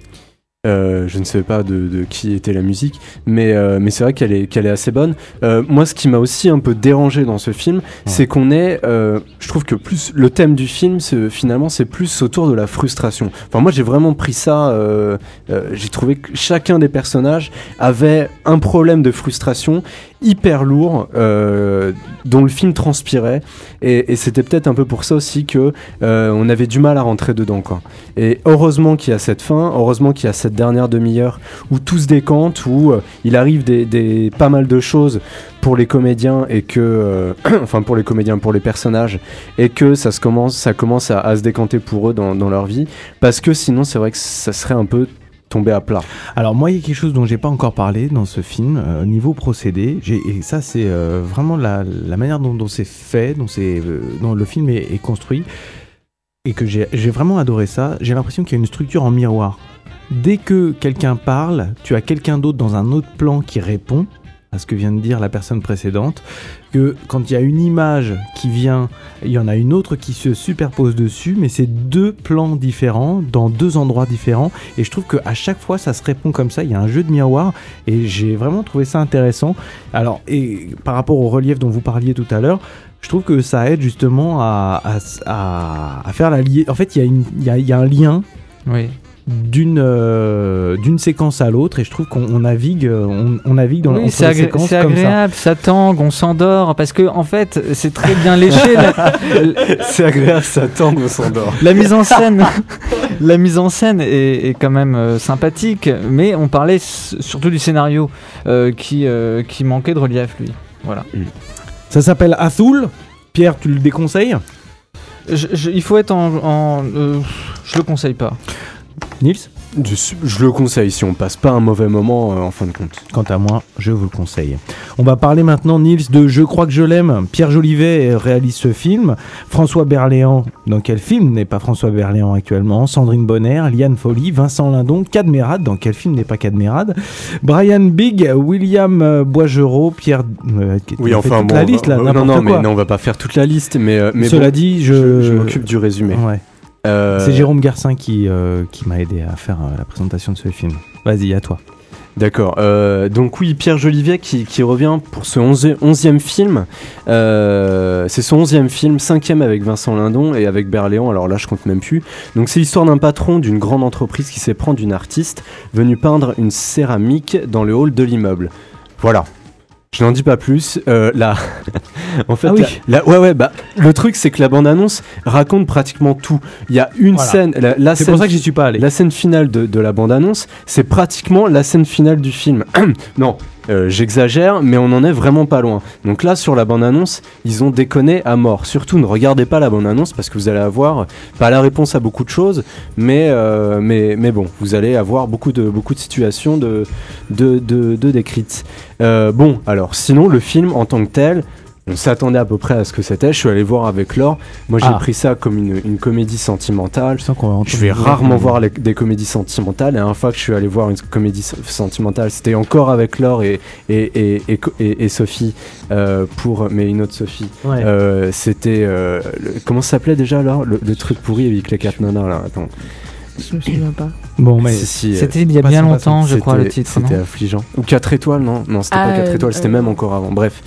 Euh, je ne sais pas de, de qui était la musique, mais, euh, mais c'est vrai qu'elle est, qu'elle est assez bonne. Euh, moi, ce qui m'a aussi un peu dérangé dans ce film, c'est qu'on est. je trouve que plus le thème du film, finalement, c'est plus autour de la frustration. Enfin, moi, j'ai vraiment pris ça. j'ai trouvé que chacun des personnages avait un problème de frustration hyper lourd euh, dont le film transpirait et, c'était peut-être un peu pour ça aussi que euh, on avait du mal à rentrer dedans quoi. Et heureusement qu'il y a cette fin, heureusement qu'il y a cette dernière demi-heure où tout se décante, où euh, il arrive des, pas mal de choses pour les comédiens et que, enfin pour les comédiens, pour les personnages, et que ça se commence, ça commence à, se décanter pour eux dans leur vie, parce que sinon c'est vrai que ça serait un peu tombé à plat. Alors moi, il y a quelque chose dont j'ai pas encore parlé dans ce film, euh, au niveau procédé, et ça c'est euh, vraiment la, la manière dont, c'est fait, dont, euh, dont le film est, construit, et que j'ai vraiment adoré ça. J'ai l'impression qu'il y a une structure en miroir. Dès que quelqu'un parle, tu as quelqu'un d'autre dans un autre plan qui répond à ce que vient de dire la personne précédente, que quand il y a une image qui vient, il y en a une autre qui se superpose dessus, mais c'est deux plans différents, dans deux endroits différents, et je trouve qu'à chaque fois ça se répond comme ça, il y a un jeu de miroir, et j'ai vraiment trouvé ça intéressant. Alors, et par rapport au relief dont vous parliez tout à l'heure, je trouve que ça aide justement à, faire la liaison. En fait, il y a un lien Oui. D'une euh, d'une séquence à l'autre et je trouve qu'on on navigue euh, on, on navigue dans Oui, c'est les agré- séquences c'est comme ça. agréable, ça tangue, on s'endort, parce que en fait, c'est très bien léché. la, c'est agréable, ça tangue, on s'endort. la mise en scène, la mise en scène est, est quand même euh, sympathique, mais on parlait surtout du scénario euh, qui euh, qui manquait de relief, lui. Voilà. Ça s'appelle Azul. Pierre, tu le déconseilles? Je- je- il faut être en, en euh, je le conseille pas. Nils Je, le conseille si on passe pas un mauvais moment euh, en fin de compte. Quant à moi, je vous le conseille. On va parler maintenant, Nils, de Je crois que je l'aime. Pierre Jolivet réalise ce film. François Berléand, dans quel film n'est pas François Berléand actuellement? Sandrine Bonner, Liane Folly, Vincent Lindon, Cadmerade, dans quel film n'est pas Cadmerade? Brian Big, William euh, Boisgerot, Pierre... euh, Oui, enfin toute bon, la liste là, euh, non, non, quoi. mais non, on va pas faire toute la liste, mais, mais Cela bon, dit, je, je... je m'occupe du résumé. Ouais. Euh, C'est Jérôme Garcin qui, euh, qui m'a aidé à faire euh, la présentation de ce film. Vas-y, à toi. D'accord. Euh, donc oui, Pierre Jolivet qui, qui revient pour ce 11 onzième film. Euh, c'est son onzième film, cinquième avec Vincent Lindon et avec Berléand. Alors là, je compte même plus. Donc c'est l'histoire d'un patron d'une grande entreprise qui s'éprend d'une artiste venue peindre une céramique dans le hall de l'immeuble. Voilà. Je n'en dis pas plus. Euh, la, En fait, Ah oui. la- la- ouais, ouais, bah, le truc, c'est que la bande-annonce raconte pratiquement tout. Il y a une Voilà. scène, la, la C'est pour ça que j'y suis pas allé. la scène finale de, de la bande-annonce, c'est pratiquement la scène finale du film. non, euh, j'exagère, mais on en est vraiment pas loin. Donc là, sur la bande-annonce, ils ont déconné à mort. Surtout, ne regardez pas la bande-annonce parce que vous allez avoir pas la réponse à beaucoup de choses, mais, euh, bon, vous allez avoir beaucoup de, beaucoup de situations de, de décrites. Euh, bon, alors, sinon, le film en tant que tel, on s'attendait à peu près à ce que c'était. Je suis allé voir avec Laure. Moi, j'ai Ah. pris ça comme une, une comédie sentimentale. Je sens qu'on va Je vais rarement voir les- des comédies sentimentales. Et une fois que je suis allé voir une comédie sentimentale, c'était encore avec Laure et, et, et, et, et- et Sophie, euh, pour, mais une autre Sophie. Ouais. Euh, c'était. euh, comment ça s'appelait déjà, Laure? Le, le truc pourri avec les quatre nanas, là. Attends. Je me souviens pas. Bon, mais Si, si, C'était il y a bien longtemps, je crois, le titre. C'était affligeant. Ou 4 étoiles, non? Non, c'était Ah, pas 4 euh, étoiles, c'était euh, même encore avant. Bref.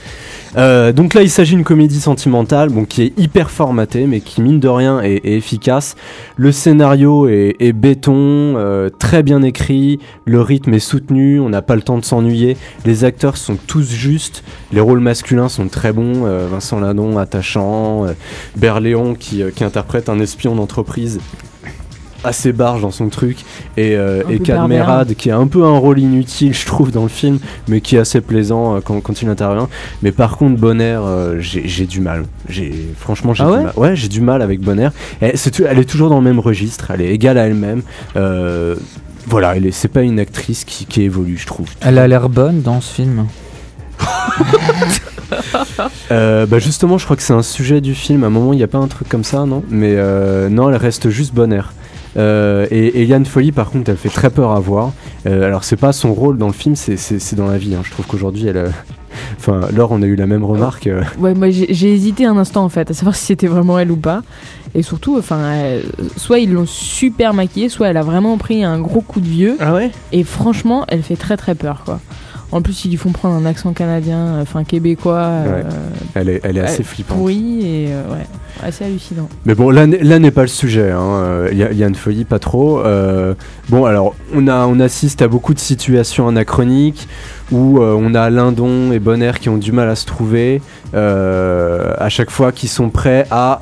Euh, donc là, il s'agit d'une comédie sentimentale, bon, qui est hyper formatée, mais qui mine de rien est, efficace. Le scénario est, béton, euh, très bien écrit, le rythme est soutenu, on n'a pas le temps de s'ennuyer. Les acteurs sont tous justes, les rôles masculins sont très bons. euh, Vincent Ladon, attachant, Berléon qui, qui interprète un espion d'entreprise assez barge dans son truc. Et, euh, et peu Cadmerade qui a un peu un rôle inutile je trouve dans le film mais qui est assez plaisant euh, quand, quand il intervient. Mais par contre Bonner euh, j'ai du mal. J'ai franchement j'ai Ah du mal ouais j'ai du mal avec Bonner elle, tout- elle est toujours dans le même registre. Elle est égale à elle-même. Euh, voilà est- c'est pas une actrice qui, qui évolue je trouve. Elle a l'air bonne dans ce film. Euh, bah justement, je crois que c'est un sujet du film. À un moment, il n'y a pas un truc comme ça, non? Mais euh, non, elle reste juste bonne air. Euh, et Eliane Folly, par contre, elle fait très peur à voir. Euh, alors, c'est pas son rôle dans le film, c'est- dans la vie. hein. Je trouve qu'aujourd'hui, elle. euh, Enfin, Laure, on a eu la même remarque. euh. Ouais, moi j'ai hésité un instant en fait, à savoir si c'était vraiment elle ou pas. Et surtout, enfin, soit ils l'ont super maquillée, soit elle a vraiment pris un gros coup de vieux. Ah ouais? Et franchement, elle fait très très peur quoi. En plus, ils lui font prendre un accent canadien, enfin québécois, euh, Elle est, elle est assez Ouais, flippante. pourri et euh, ouais, assez hallucinant. Mais bon, là, n'est- là n'est pas le sujet. hein. Euh, Il y, a- il y a une folie, pas trop. Euh, bon, alors, on, a, on assiste à beaucoup de situations anachroniques où euh, on a Lindon et Bonner qui ont du mal à se trouver, euh, à chaque fois qui sont prêts à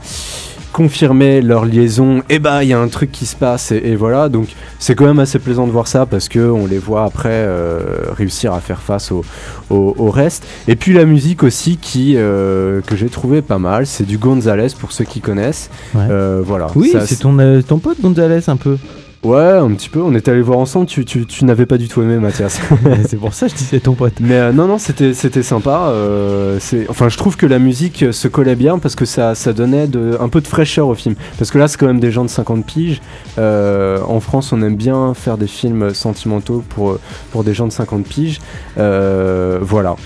confirmer leur liaison, et bah il y a un truc qui se passe et, et voilà donc c'est quand même assez plaisant de voir ça parce que on les voit après euh, réussir à faire face au, au, au reste et puis la musique aussi qui euh, que j'ai trouvé pas mal c'est du Gonzalez pour ceux qui connaissent Ouais. Euh, voilà Oui, c'est ton, ton pote Gonzalez un peu. Ouais un petit peu on est allé voir ensemble tu, tu, tu n'avais pas du tout aimé Mathias c'est pour ça que je dis c'est ton pote. Mais euh, non, non, c'était c'était sympa. euh, c'est, enfin, je trouve que la musique euh, se collait bien parce que ça, ça donnait de, un peu de fraîcheur au film. Parce que là, c'est quand même des gens de 50 piges. Euh, en France, on aime bien faire des films sentimentaux pour, pour des gens de 50 piges. Voilà.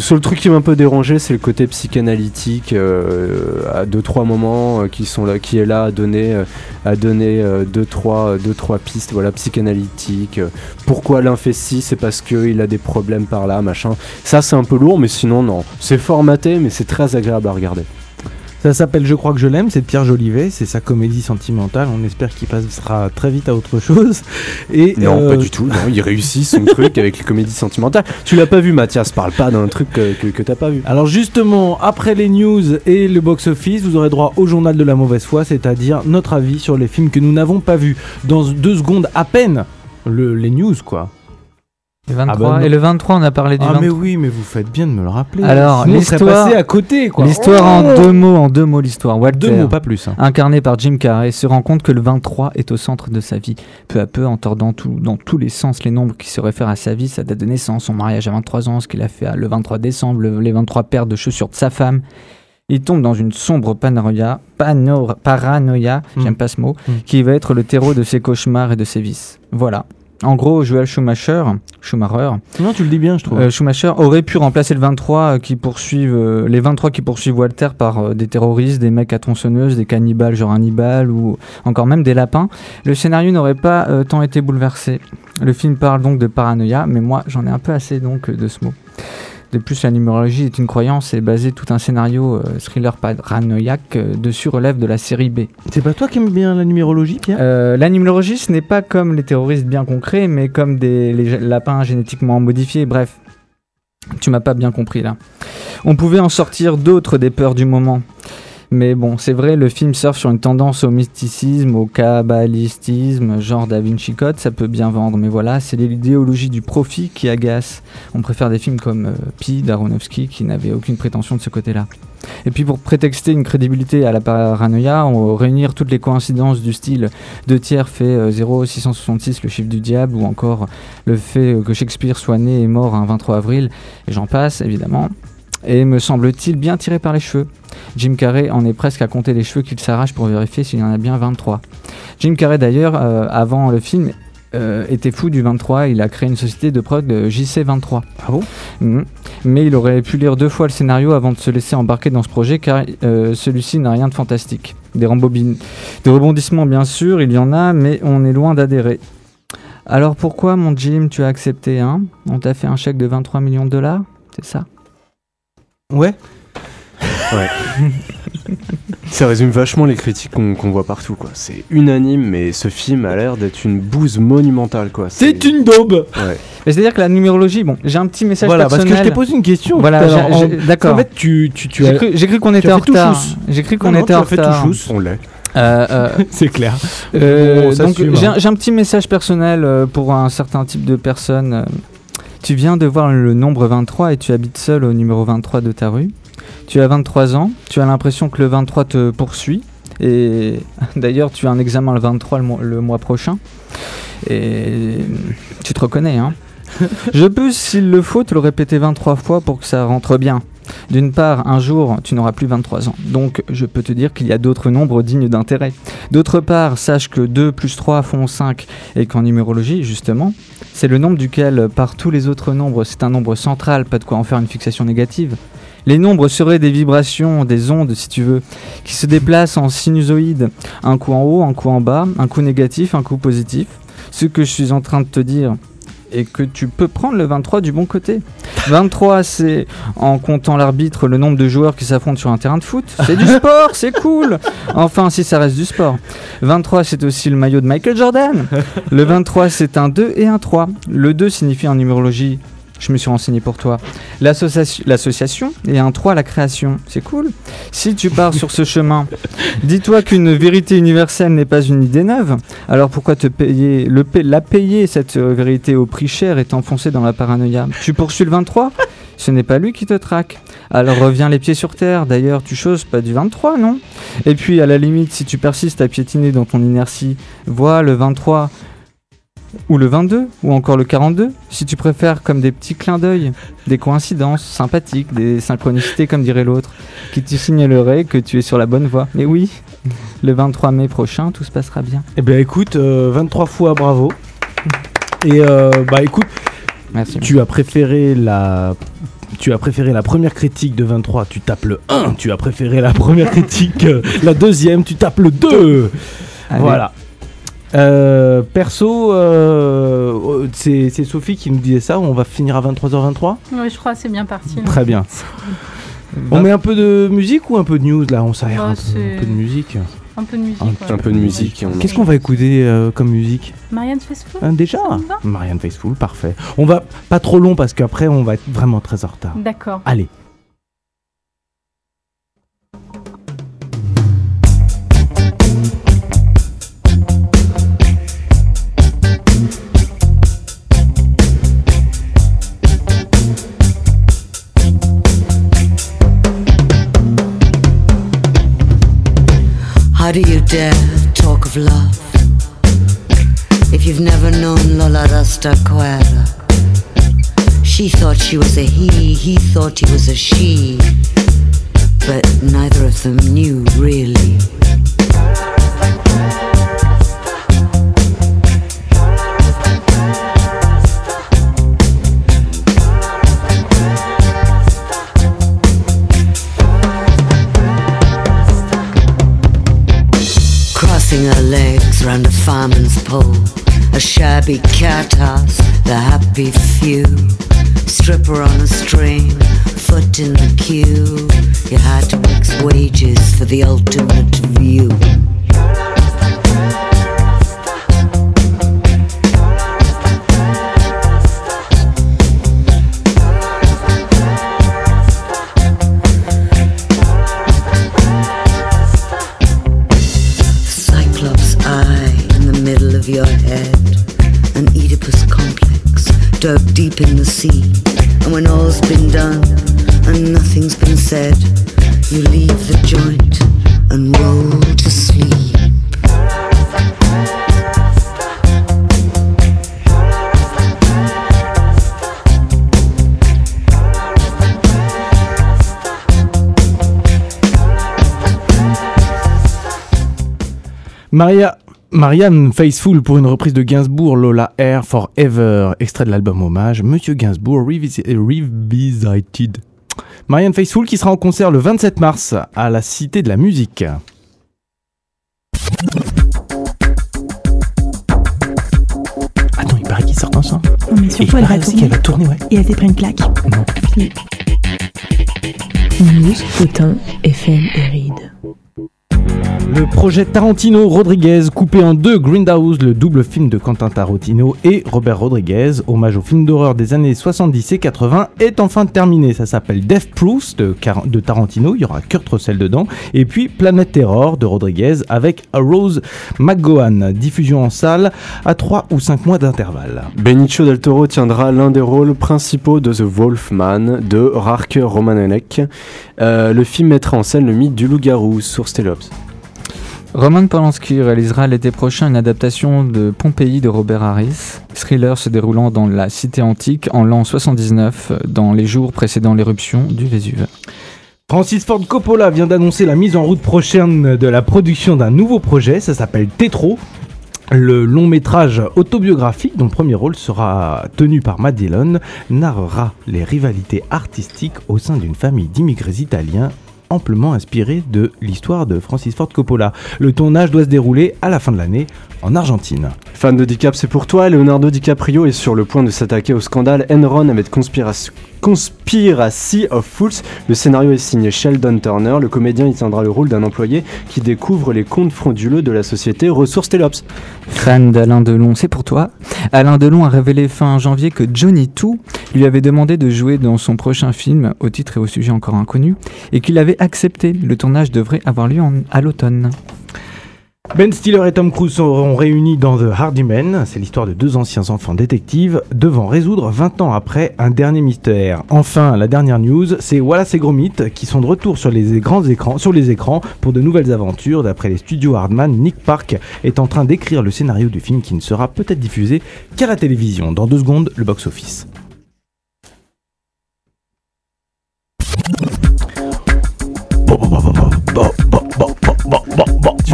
Le seul truc qui m'a un peu dérangé, c'est le côté psychanalytique euh, à deux trois moments euh, qui sont là, qui est là à donner, euh, à donner euh, deux trois, deux trois pistes, voilà, psychanalytiques. euh, pourquoi l'un fait ci C'est parce qu'il a des problèmes par là, machin. Ça, c'est un peu lourd, mais sinon, non. C'est formaté, mais c'est très agréable à regarder. Ça s'appelle Je crois que je l'aime, c'est de Pierre Jolivet, c'est sa comédie sentimentale. On espère qu'il passera très vite à autre chose. Et Non, euh, pas du tout. Non, il réussit son truc avec les comédies sentimentales. Tu l'as pas vu, Mathias. Parle pas d'un truc que, que, que t'as pas vu. Alors justement, après les news et le box-office, vous aurez droit au journal de la mauvaise foi, c'est-à-dire notre avis sur les films que nous n'avons pas vus. Dans deux secondes à peine, le, les news quoi. Le 23. Ah bah et le 23, on a parlé du Ah 23. mais oui, mais vous faites bien de me le rappeler. Alors, l'histoire- passé à côté quoi. L'histoire en Oh deux mots, en deux mots l'histoire. Walter, Deux mots, pas plus. hein. incarné par Jim Carrey, se rend compte que le 23 est au centre de sa vie. Peu à peu, en tordant tout, dans tous les sens les nombres qui se réfèrent à sa vie, sa date de naissance, son mariage à 23 ans, ce qu'il a fait le 23 décembre, le- les 23 paires de chaussures de sa femme, il tombe dans une sombre paranoïa, panor- paranoïa, Mm. j'aime pas ce mot, Mm. qui va être le terreau de ses cauchemars et de ses vices. Voilà. En gros, Joel Schumacher, Schumacher, Non, tu le dis bien, je trouve. euh, Schumacher aurait pu remplacer le 23 euh, qui poursuivent euh, les 23 qui poursuivent Walter par euh, des terroristes, des mecs à tronçonneuse, des cannibales genre Hannibal ou encore même des lapins. Le scénario n'aurait pas tant été bouleversé. Le film parle donc de paranoïa, mais moi j'en ai un peu assez donc de ce mot. De plus, la numérologie est une croyance et basée tout un scénario euh, thriller paranoïaque euh, dessus relève de la série B. C'est pas toi qui aimes bien la numérologie, Pierre? Euh, la numérologie, ce n'est pas comme les terroristes bien concrets, mais comme des les lapins génétiquement modifiés. Bref, tu m'as pas bien compris là. On pouvait en sortir d'autres des peurs du moment. Mais bon, c'est vrai, le film surfe sur une tendance au mysticisme, au kabbalistisme, genre Da Vinci Code, ça peut bien vendre. Mais voilà, c'est l'idéologie du profit qui agace. On préfère des films comme euh, Pi d'Aronofsky qui n'avait aucune prétention de ce côté-là. Et puis pour prétexter une crédibilité à la paranoïa, on réunir toutes les coïncidences du style 2 tiers fait euh, 0,666 le chiffre du diable, ou encore le fait euh, que Shakespeare soit né et mort un 23 avril, et j'en passe évidemment. Et me semble-t-il bien tiré par les cheveux. Jim Carrey en est presque à compter les cheveux qu'il s'arrache pour vérifier s'il y en a bien 23. Jim Carrey d'ailleurs, euh, avant le film, euh, était fou du 23, il a créé une société de prod euh, JC23. Ah bon? Mhm. Mais il aurait pu lire deux fois le scénario avant de se laisser embarquer dans ce projet car euh, celui-ci n'a rien de fantastique. Des, rembobin- des rebondissements bien sûr, il y en a, mais on est loin d'adhérer. Alors pourquoi mon Jim tu as accepté hein? On t'a fait un chèque de 23 millions de dollars? C'est ça? Ouais. Ça résume vachement les critiques qu'on voit partout, quoi. C'est unanime, mais ce film a l'air d'être une bouse monumentale, quoi. C'est une daube Ouais. Mais C'est-à-dire que la numérologie, bon, j'ai un petit message Voilà, parce personnel. que je t'ai posé une question. Voilà, d'accord. En fait, tu, tu, tu J'ai as. cru, j'ai cru qu'on était en retard. J'ai cru qu'on était en retard. On l'est. Euh, euh, C'est clair. Euh, On donc j'ai hein. un, j'ai un petit message personnel pour un certain type de personne. Tu viens de voir le nombre 23 et tu habites seul au numéro 23 de ta rue. Tu as 23 ans, tu as l'impression que le 23 te poursuit. Et d'ailleurs, tu as un examen le 23 le mois, le mois prochain. Et tu te reconnais, hein Je peux, s'il le faut, te le répéter 23 fois pour que ça rentre bien. D'une part, un jour, tu n'auras plus 23 ans. Donc, je peux te dire qu'il y a d'autres nombres dignes d'intérêt. D'autre part, sache que 2 plus 3 font 5 et qu'en numérologie, justement, c'est le nombre duquel, par tous les autres nombres, c'est un nombre central, pas de quoi en faire une fixation négative. Les nombres seraient des vibrations, des ondes, si tu veux, qui se déplacent en sinusoïde, un coup en haut, un coup en bas, un coup négatif, un coup positif. Ce que je suis en train de te dire est que tu peux prendre le 23 du bon côté. 23, c'est, en comptant l'arbitre, le nombre de joueurs qui s'affrontent sur un terrain de foot. C'est du sport, c'est cool. Enfin, si ça reste du sport. 23, c'est aussi le maillot de Michael Jordan. Le 23, c'est un 2 et un 3. Le 2 signifie en numérologie, je me suis renseigné pour toi, l'association et un 3, la création. C'est cool. Si tu pars sur ce chemin, dis-toi qu'une vérité universelle n'est pas une idée neuve. Alors pourquoi te payer, le la payer, cette euh, vérité au prix cher et t'enfoncer dans la paranoïa? Tu poursuis le 23 Ce n'est pas lui qui te traque. Alors reviens les pieds sur terre. D'ailleurs, tu choses pas du 23, non? Et puis, à la limite, si tu persistes à piétiner dans ton inertie, vois le 23 ou le 22, ou encore le 42, si tu préfères comme des petits clins d'œil, des coïncidences sympathiques, des synchronicités comme dirait l'autre, qui te signaleraient que tu es sur la bonne voie. Mais oui, le 23 mai prochain, tout se passera bien. Eh ben écoute, euh, 23 fois bravo. Et euh, bah écoute, Merci. tu as préféré la tu as préféré la première critique de 23, tu tapes le 1, tu as préféré la première critique, euh, la deuxième, tu tapes le 2. Allez. Voilà. Euh, perso, euh, c'est c'est Sophie qui nous disait ça, on va finir à 23h23 Ouais, je crois que c'est bien parti. là. Très bien. On met un peu de musique ou un peu de news là? On s'aère Bah, un, peu- c'est- un peu de musique. Un peu de musique. Un- ouais. Un peu de musique. et on- Qu'est-ce qu'on va écouter euh, comme musique? Marianne Faithfull Ah, Déjà? Marianne Faithfull, parfait. On va pas trop long parce qu'après on va être vraiment très en retard. D'accord. Allez. Dare talk of love if you've never known Lola Rastaquera? She thought she was a he, he thought he was a she, but neither of them knew really. A shabby cat house, the happy few. Stripper on a string, foot in the queue. You had to mix wages for the ultimate view. Sea. And when all's been done and nothing's been said, you leave the joint and roll to sleep. Maria. Marianne Faithful pour une reprise de Gainsbourg, Lola Air Forever, extrait de l'album hommage, Monsieur Gainsbourg Revis- Revisited. Marianne Faithful qui sera en concert le 27 mars à la Cité de la Musique. Attends, il paraît qu'ils sortent ensemble. Non, mais surtout, elle va tourner. va tourner, ouais. Et elle s'est pris une claque. Non. Philippe. News, potin, FM et ride. Le projet Tarantino Rodriguez, coupé en deux, Grindhouse, le double film de Quentin Tarantino et Robert Rodriguez, hommage au film d'horreur des années 70 et 80, est enfin terminé. Ça s'appelle Death Proof de, Tarantino, il y aura Kurt Russell dedans, et puis Planet Terror de Rodriguez avec Rose McGowan, diffusion en salle à 3 ou 5 mois d'intervalle. Benicio del Toro tiendra l'un des rôles principaux de The Wolfman de Rarke Romanek. Euh, le film mettra en scène le mythe du loup-garou, source Telops. Roman Polanski réalisera l'été prochain une adaptation de Pompéi de Robert Harris, thriller se déroulant dans la cité antique en l'an 79, dans les jours précédant l'éruption du Vésuve. Francis Ford Coppola vient d'annoncer la mise en route prochaine de la production d'un nouveau projet, ça s'appelle Tetro. Le long métrage autobiographique, dont le premier rôle sera tenu par Matt Dillon, narrera les rivalités artistiques au sein d'une famille d'immigrés italiens amplement inspirée de l'histoire de Francis Ford Coppola. Le tournage doit se dérouler à la fin de l'année en Argentine. Fan de DiCap, c'est pour toi. Leonardo DiCaprio est sur le point de s'attaquer au scandale Enron avec Conspiracy, Conspiracy of Fools. Le scénario est signé Sheldon Turner. Le comédien y tiendra le rôle d'un employé qui découvre les comptes frauduleux de la société Ressources Telops. Fan d'Alain Delon, c'est pour toi. Alain Delon a révélé fin janvier que Johnny Too lui avait demandé de jouer dans son prochain film, au titre et au sujet encore inconnu, et qu'il avait accepté. Le tournage devrait avoir lieu à l'automne. Ben Stiller et Tom Cruise seront réunis dans The Hardy Men. C'est l'histoire de deux anciens enfants détectives devant résoudre 20 ans après un dernier mystère. Enfin, la dernière news, c'est Wallace et Gromit qui sont de retour sur les grands écrans, sur les écrans pour de nouvelles aventures. D'après les studios Hardman, Nick Park est en train d'écrire le scénario du film qui ne sera peut-être diffusé qu'à la télévision. Dans deux secondes, le box-office.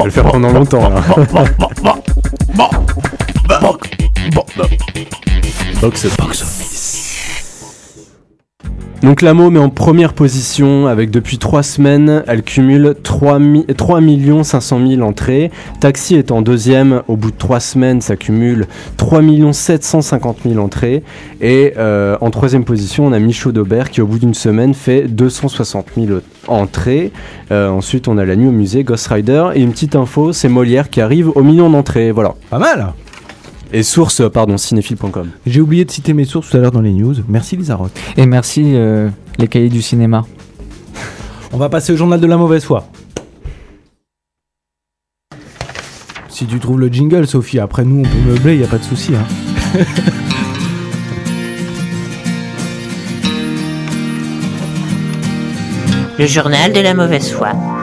Le faire pendant longtemps là. Box. Donc la môme est en première position avec depuis 3 semaines, elle cumule 3, mi- 3 500 000 entrées. Taxi est en deuxième, au bout de 3 semaines ça cumule 3 750 000 entrées. Et euh, en troisième position on a Michaud d'Aubert qui au bout d'une semaine fait 260 000 entrées. Euh, ensuite on a la nuit au musée, Ghost Rider et une petite info, c'est Molière qui arrive au million d'entrées. Voilà. Pas mal Et source, euh, pardon, cinéphile.com. J'ai oublié de citer mes sources tout à l'heure dans les news. Merci Lisa Roth. Et merci euh, les cahiers du cinéma. On va passer au journal de la mauvaise foi. Si tu trouves le jingle, Sophie, après nous on peut meubler, il a pas de souci. Hein. Le journal de la mauvaise foi.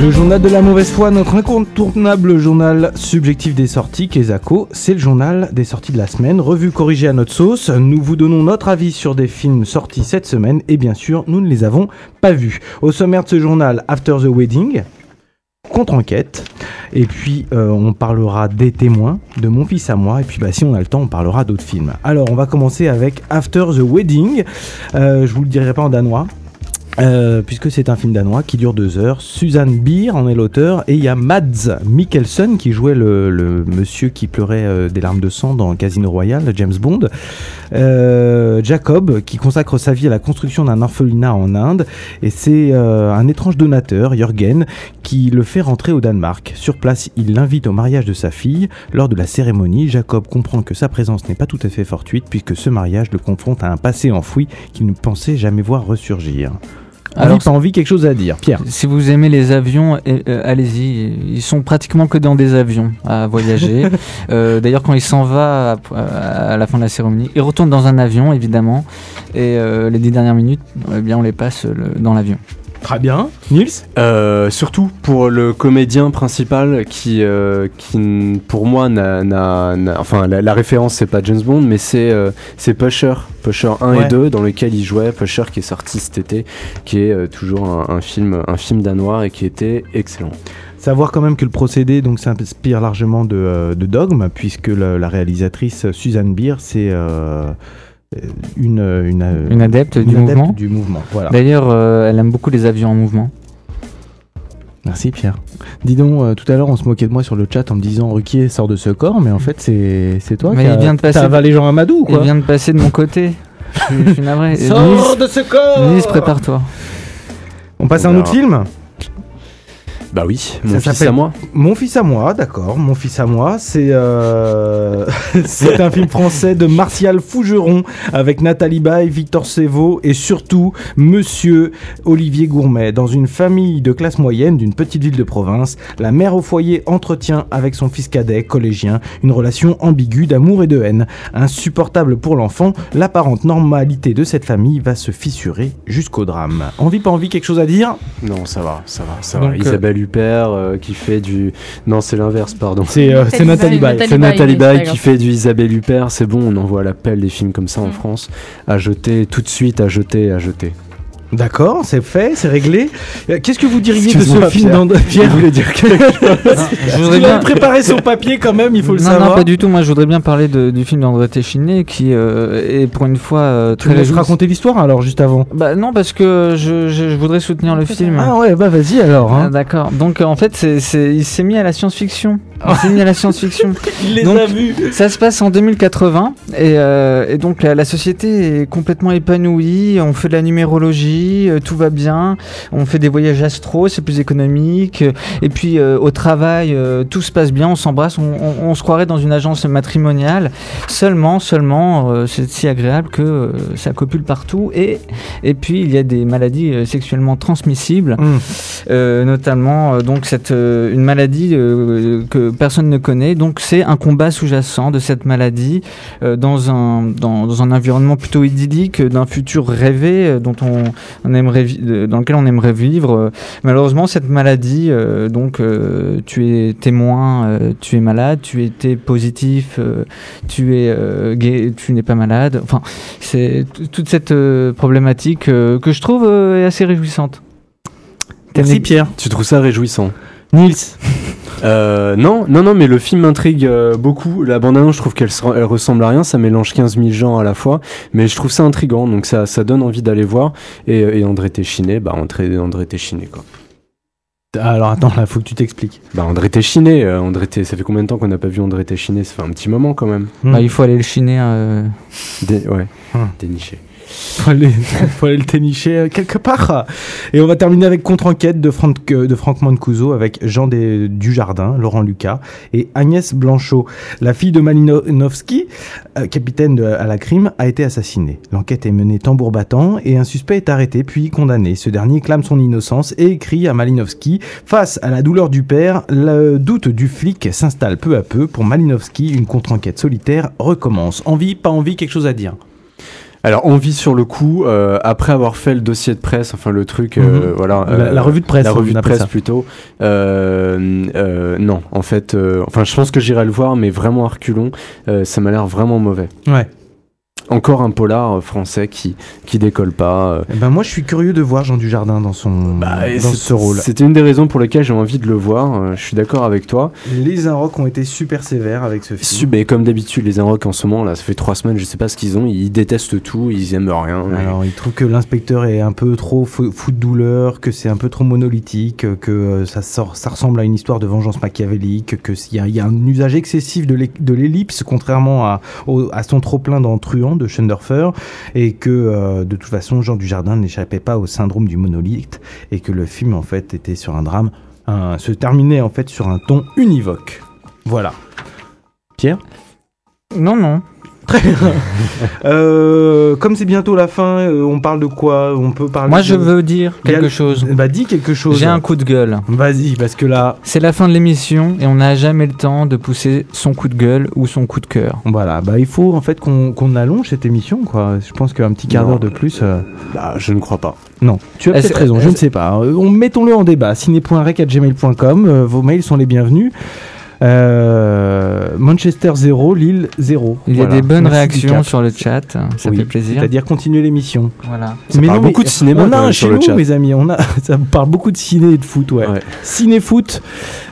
Le journal de la mauvaise foi, notre incontournable journal subjectif des sorties, Kezako, c'est le journal des sorties de la semaine, revue corrigée à notre sauce. Nous vous donnons notre avis sur des films sortis cette semaine et bien sûr, nous ne les avons pas vus. Au sommaire de ce journal, After the Wedding, contre-enquête, et puis euh, on parlera des témoins, de mon fils à moi, et puis bah, si on a le temps, on parlera d'autres films. Alors on va commencer avec After the Wedding, Euh, je vous le dirai pas en danois. Euh, puisque c'est un film danois qui dure deux heures. Suzanne Beer en est l'auteur et il y a Mads Mikkelsen qui jouait le, monsieur qui pleurait euh, des larmes de sang dans Casino Royale, James Bond. Euh, Jacob qui consacre sa vie à la construction d'un orphelinat en Inde et c'est un étrange donateur, Jürgen, qui le fait rentrer au Danemark. Sur place, il l'invite au mariage de sa fille. Lors de la cérémonie, Jacob comprend que sa présence n'est pas tout à fait fortuite puisque ce mariage le confronte à un passé enfoui qu'il ne pensait jamais voir ressurgir. Alors, Alors, pas envie quelque chose à dire, Pierre. Si vous aimez les avions, euh, allez-y. Ils sont pratiquement que dans des avions à voyager. Euh, D'ailleurs, quand il s'en va à, à la fin de la cérémonie, il retourne dans un avion, évidemment. Et euh, les dix dernières minutes, eh bien, on les passe le- dans l'avion. Très bien. Nils Euh, surtout pour le comédien principal qui, euh, qui pour moi, n'a, enfin, la, la référence c'est pas James Bond, mais c'est, euh, Pusher, Pusher 1 Ouais. et 2, dans lequel il jouait, Pusher qui est sorti cet été, qui est euh, toujours un, un film, un film danois et qui était excellent. Savoir quand même que le procédé donc s'inspire largement de, de Dogme, puisque le- la réalisatrice Suzanne Beer, c'est euh, une, une, euh, Une adepte du mouvement. du mouvement. Voilà. D'ailleurs, euh, elle aime beaucoup les avions en mouvement. Merci Pierre. Dis donc, euh, tout à l'heure on se moquait de moi sur le chat en me disant Ruquier sort de ce corps, mais en fait c'est toi Mais qui il vient de passer- avalé Jean Amadou ou Il quoi vient de passer de mon côté. je, suis- je suis navré. Sors Nice- de ce corps Nice, prépare-toi. On passe à un autre film Bah oui, Ça mon fils à moi. Mon fils à moi, d'accord. Mon fils à moi, c'est euh, c'est un film français de Martial Fougeron avec Nathalie Baye, Victor Sévaux et surtout Monsieur Olivier Gourmet. Dans une famille de classe moyenne d'une petite ville de province, la mère au foyer entretient avec son fils cadet, collégien, une relation ambiguë d'amour et de haine. Insupportable pour l'enfant, l'apparente normalité de cette famille va se fissurer jusqu'au drame. Envie, pas envie, quelque chose à dire? Non, ça va, ça va, ça va. euh, Isabelle Huppert euh, qui fait du. Non, c'est l'inverse, pardon. C'est euh, c'est Nathalie Baye. C'est Nathalie Baye qui fait du Isabelle Huppert, c'est bon, on envoie l'appel des films comme ça en Mm. France. À jeter, tout de suite, à jeter, à jeter. D'accord, c'est fait, c'est réglé. Euh, Qu'est-ce que vous diriez de ce film dans Pierre voulais dire quelque chose. Je voudrais bien. préparé son papier quand même, il faut le non, savoir. non, pas du tout. Moi, je voudrais bien parler de- du film d'André Téchiné qui euh, est pour une fois euh, Tu très laisses réjouissant. raconter l'histoire alors juste avant? Bah non, parce que je, je- je voudrais soutenir le film. Ah ouais, bah vas-y alors. Ah, Hein. D'accord. Donc euh, en fait, c'est- il s'est mis à la science-fiction. Mis à la science-fiction. Il les Donc, a vus. Ça se passe en 2080 et, euh, et donc la, la société est complètement épanouie. On fait de la numérologie, euh, tout va bien. On fait des voyages astro, c'est plus économique. euh, Et puis euh, au travail, tout se passe bien. On s'embrasse, on, on- on se croirait dans une agence matrimoniale. Seulement, seulement, c'est si agréable que ça copule partout. Et et puis il y a des maladies sexuellement transmissibles. Euh, notamment donc cette une maladie euh, que personne ne connaît. Donc c'est un combat sous-jacent de cette maladie euh, dans un dans, dans un environnement plutôt idyllique euh, d'un futur rêvé euh, dont on, on aimerait vi- dans lequel on aimerait vivre. Malheureusement cette maladie euh, donc euh, tu es témoin euh, tu es malade tu étais positif euh, tu es euh, gay tu n'es pas malade. Enfin c'est toute cette euh, problématique euh, que je trouve euh, assez réjouissante. Merci Pierre. Tu trouves ça réjouissant? Nils. Euh, non, non, non, mais le film m'intrigue euh, beaucoup. La bande-annonce, je trouve qu'elle se- elle ressemble à rien, ça mélange 15 000 genres à la fois, mais je trouve ça intriguant, donc ça, ça donne envie d'aller voir. Et, et André Téchiné, bah André, André Téchiné quoi. Alors attends, là faut que tu t'expliques. Bah André Téchiné, euh, André Té- ça fait combien de temps qu'on n'a pas vu André Téchiné? Ça fait un petit moment quand même. Hum. Bah, il faut aller le chiner. euh, Dé- ouais, Hum. déniché. Faut aller, faut aller le ténicher euh, quelque part. Et on va terminer avec Contre-enquête de Franck, euh, de Franck Mancuso avec Jean des, Dujardin, Laurent Lucas et Agnès Blanchot. La fille de Malinowski, euh, capitaine de- à la crime, a été assassinée. L'enquête est menée tambour battant et un suspect est arrêté puis condamné. Ce dernier clame son innocence et écrit à Malinowski Face à la douleur du père, le doute du flic s'installe peu à peu. Pour Malinowski, une contre-enquête solitaire recommence. Envie, pas envie, quelque chose à dire? Alors on vit sur le coup, euh, après avoir fait le dossier de presse, enfin le truc, euh, Mhm. voilà. La- euh, la revue de presse, La revue de presse ça. plutôt. Euh, euh, non, en fait, euh, enfin je pense que j'irai le voir, mais vraiment à reculons, euh, ça m'a l'air vraiment mauvais. Ouais. Encore un polar euh, français qui, qui décolle pas. euh. Eh ben moi je suis curieux de voir Jean Dujardin dans son Bah, dans c'est- ce rôle. C'était une des raisons pour lesquelles j'ai envie de le voir. euh, je suis d'accord avec toi. Les Inrocks ont été super sévères avec ce film. Sub, et comme d'habitude, les Inrocks en ce moment, là, ça fait trois semaines, je sais pas ce qu'ils ont. Ils détestent tout, ils aiment rien. Alors, il trouve que l'inspecteur est un peu trop fou fou de douleur, que c'est un peu trop monolithique, que ça, sort, ça ressemble à une histoire de vengeance machiavélique, que s'il y, a- il y a un usage excessif de l'ellipse, contrairement à, au- à son trop-plein dans Truand de Schunderfer, et que euh, de toute façon, Jean Dujardin n'échappait pas au syndrome du monolithe, et que le film, en fait, était sur un drame, se terminait en fait sur un ton univoque. Voilà. Pierre? Non, non. Très bien. Euh, comme c'est bientôt la fin, euh, on parle de quoi? On peut parler. Moi, de- je veux dire quelque chose. Bah, dis quelque chose. J'ai un coup de gueule. Vas-y, parce que là. C'est la fin de l'émission et on n'a jamais le temps de pousser son coup de gueule ou son coup de cœur. Voilà, bah il faut en fait qu'on qu'on allonge cette émission, quoi. Je pense qu'un petit quart d'heure de plus. euh, Bah, je ne crois pas. Non, tu as peut-être raison, je ne sais pas. On mettons-le en débat. ciné.rec@gmail.com. euh, vos mails sont les bienvenus. Euh, Manchester 0, Lille 0. Il y a Voilà. des bonnes Merci, réactions sur le chat, ça Oui, fait plaisir. C'est-à-dire continuer l'émission. Voilà. Ça parle beaucoup de cinéma, On a un chez nous, chat. mes amis. On a, ça parle beaucoup de ciné et de foot, ouais. Ciné-foot,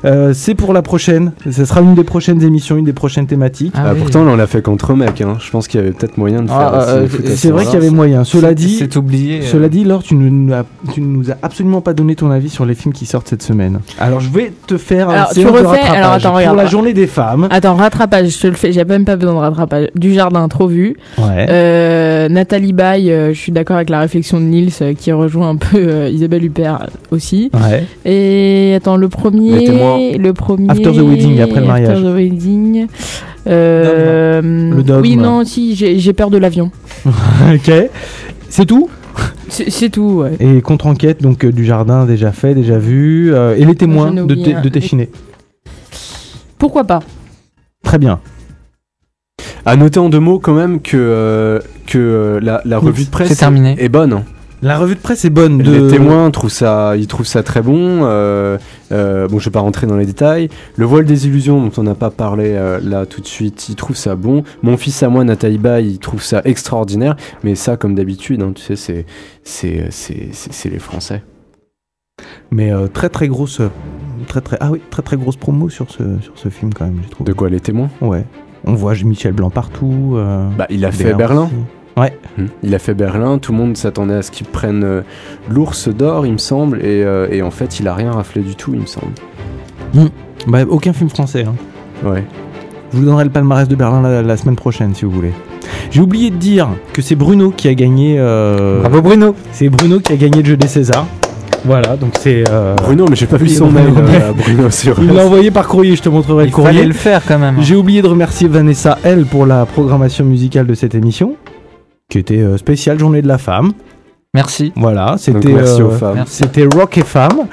euh, c'est pour la prochaine. Ce sera une des prochaines émissions, une des prochaines thématiques. Ah, pourtant, là, on l'a fait contre mecs. Hein. Je pense qu'il y avait peut-être moyen de faire. Ah, euh, à ce c'est vrai qu'il y avait moyen. Cela dit, c'est oublié. euh. Cela dit, Laure, tu ne nous as, nous absolument pas donné ton avis sur les films qui sortent cette semaine. Alors, je vais te faire un Alors, tu refais. Alors, attends, pour la journée des femmes. Attends, rattrapage, je te le fais, j'ai même pas besoin de rattrapage. Du jardin, trop vu. Ouais. Euh, Nathalie Baye, euh, je suis d'accord avec la réflexion de Nils euh, qui rejoint un peu euh, Isabelle Huppert aussi. Ouais. Et attends, le premier. Le premier. After the wedding, après le mariage. After the wedding. Euh, Le dogme. Oui, non, si, j'ai j'ai peur de l'avion. ok. C'est tout? C'est tout, ouais. Et contre-enquête, donc euh, du jardin déjà fait, déjà vu. euh, et les témoins de, de Téchiné. Pourquoi pas? Très bien. À noter en deux mots quand même que, euh, que euh, la, la revue de presse terminé. est bonne. hein. La revue de presse est bonne. De... Les témoins trouvent ça, ils trouvent ça très bon. euh, euh, bon, je vais pas rentrer dans les détails. Le voile des illusions, dont on n'a pas parlé euh, là tout de suite, il trouve ça bon. Mon fils à moi, Nathalie Baye, il trouve ça extraordinaire. Mais ça, comme d'habitude, hein, tu sais, c'est, c'est, c'est, c'est, c'est les Français. Mais euh, très très grosse. Très très ah oui très très grosse promo sur ce sur ce film quand même j'ai trouvé. De quoi les témoins? Ouais. On voit Michel Blanc partout. euh, Bah, il a fait Berlin. aussi. Ouais. Hmm. Il a fait Berlin, tout le monde s'attendait à ce qu'il prenne euh, l'ours d'or, il me semble, et, euh, et en fait, il a rien raflé du tout, il me semble. Hmm. Bah, aucun film français. Hein. Ouais. Je vous donnerai le palmarès de Berlin la, la semaine prochaine si vous voulez. J'ai oublié de dire que c'est Bruno qui a gagné. euh, Bravo Bruno C'est Bruno qui a gagné le jeu des Césars. Voilà, donc c'est. euh, Bruno, mais j'ai pas vu son mail, euh, à Bruno sur. Il l'a envoyé par courrier, je te montrerai Il le courrier. fallait le faire quand même. J'ai oublié de remercier Vanessa, elle, pour la programmation musicale de cette émission, qui était euh, spéciale Journée de la Femme. Merci. Voilà, c'était merci euh, aux femmes. Merci. c'était Rock et Femmes.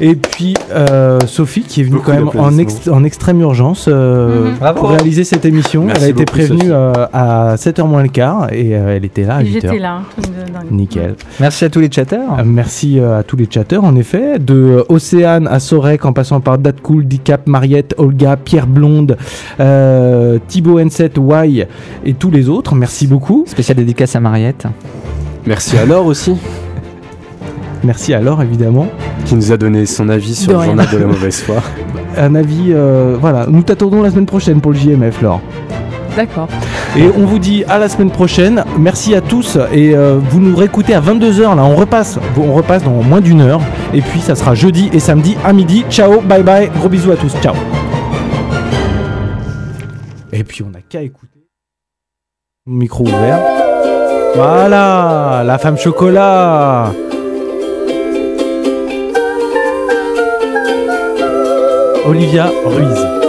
Et puis euh, Sophie qui est venue Beaucoup quand même en, ex- d'applaudissements. en extrême urgence euh, Mhm. Pour réaliser cette émission. Merci elle a été beaucoup, prévenue euh, à 7h moins le quart et euh, elle était là à Et 8h. J'étais là. Nickel. Merci à tous les chatteurs. Euh, merci à tous les chatteurs, en effet. De euh, Océane à Sorek, en passant par Datcool, Dicap, Mariette, Olga, Pierre Blonde, euh, Thibaut N7, Y et tous les autres. Merci beaucoup. Spécial dédicace à Mariette. Merci à Laure aussi, Merci à Laure, évidemment. qui nous a donné son avis sur De le rien. journal de la mauvaise foi. Un avis, euh, voilà. Nous t'attendons la semaine prochaine pour le JMF, Laure. D'accord. Et on vous dit à la semaine prochaine. Merci à tous. Et euh, vous nous réécoutez à 22h. Là, on repasse. On repasse dans moins d'une heure. Et puis, ça sera jeudi et samedi à midi. Ciao, bye bye. Gros bisous à tous. Ciao. Et puis, on n'a qu'à écouter. Micro ouvert. Voilà, la femme chocolat. Olivia Ruiz.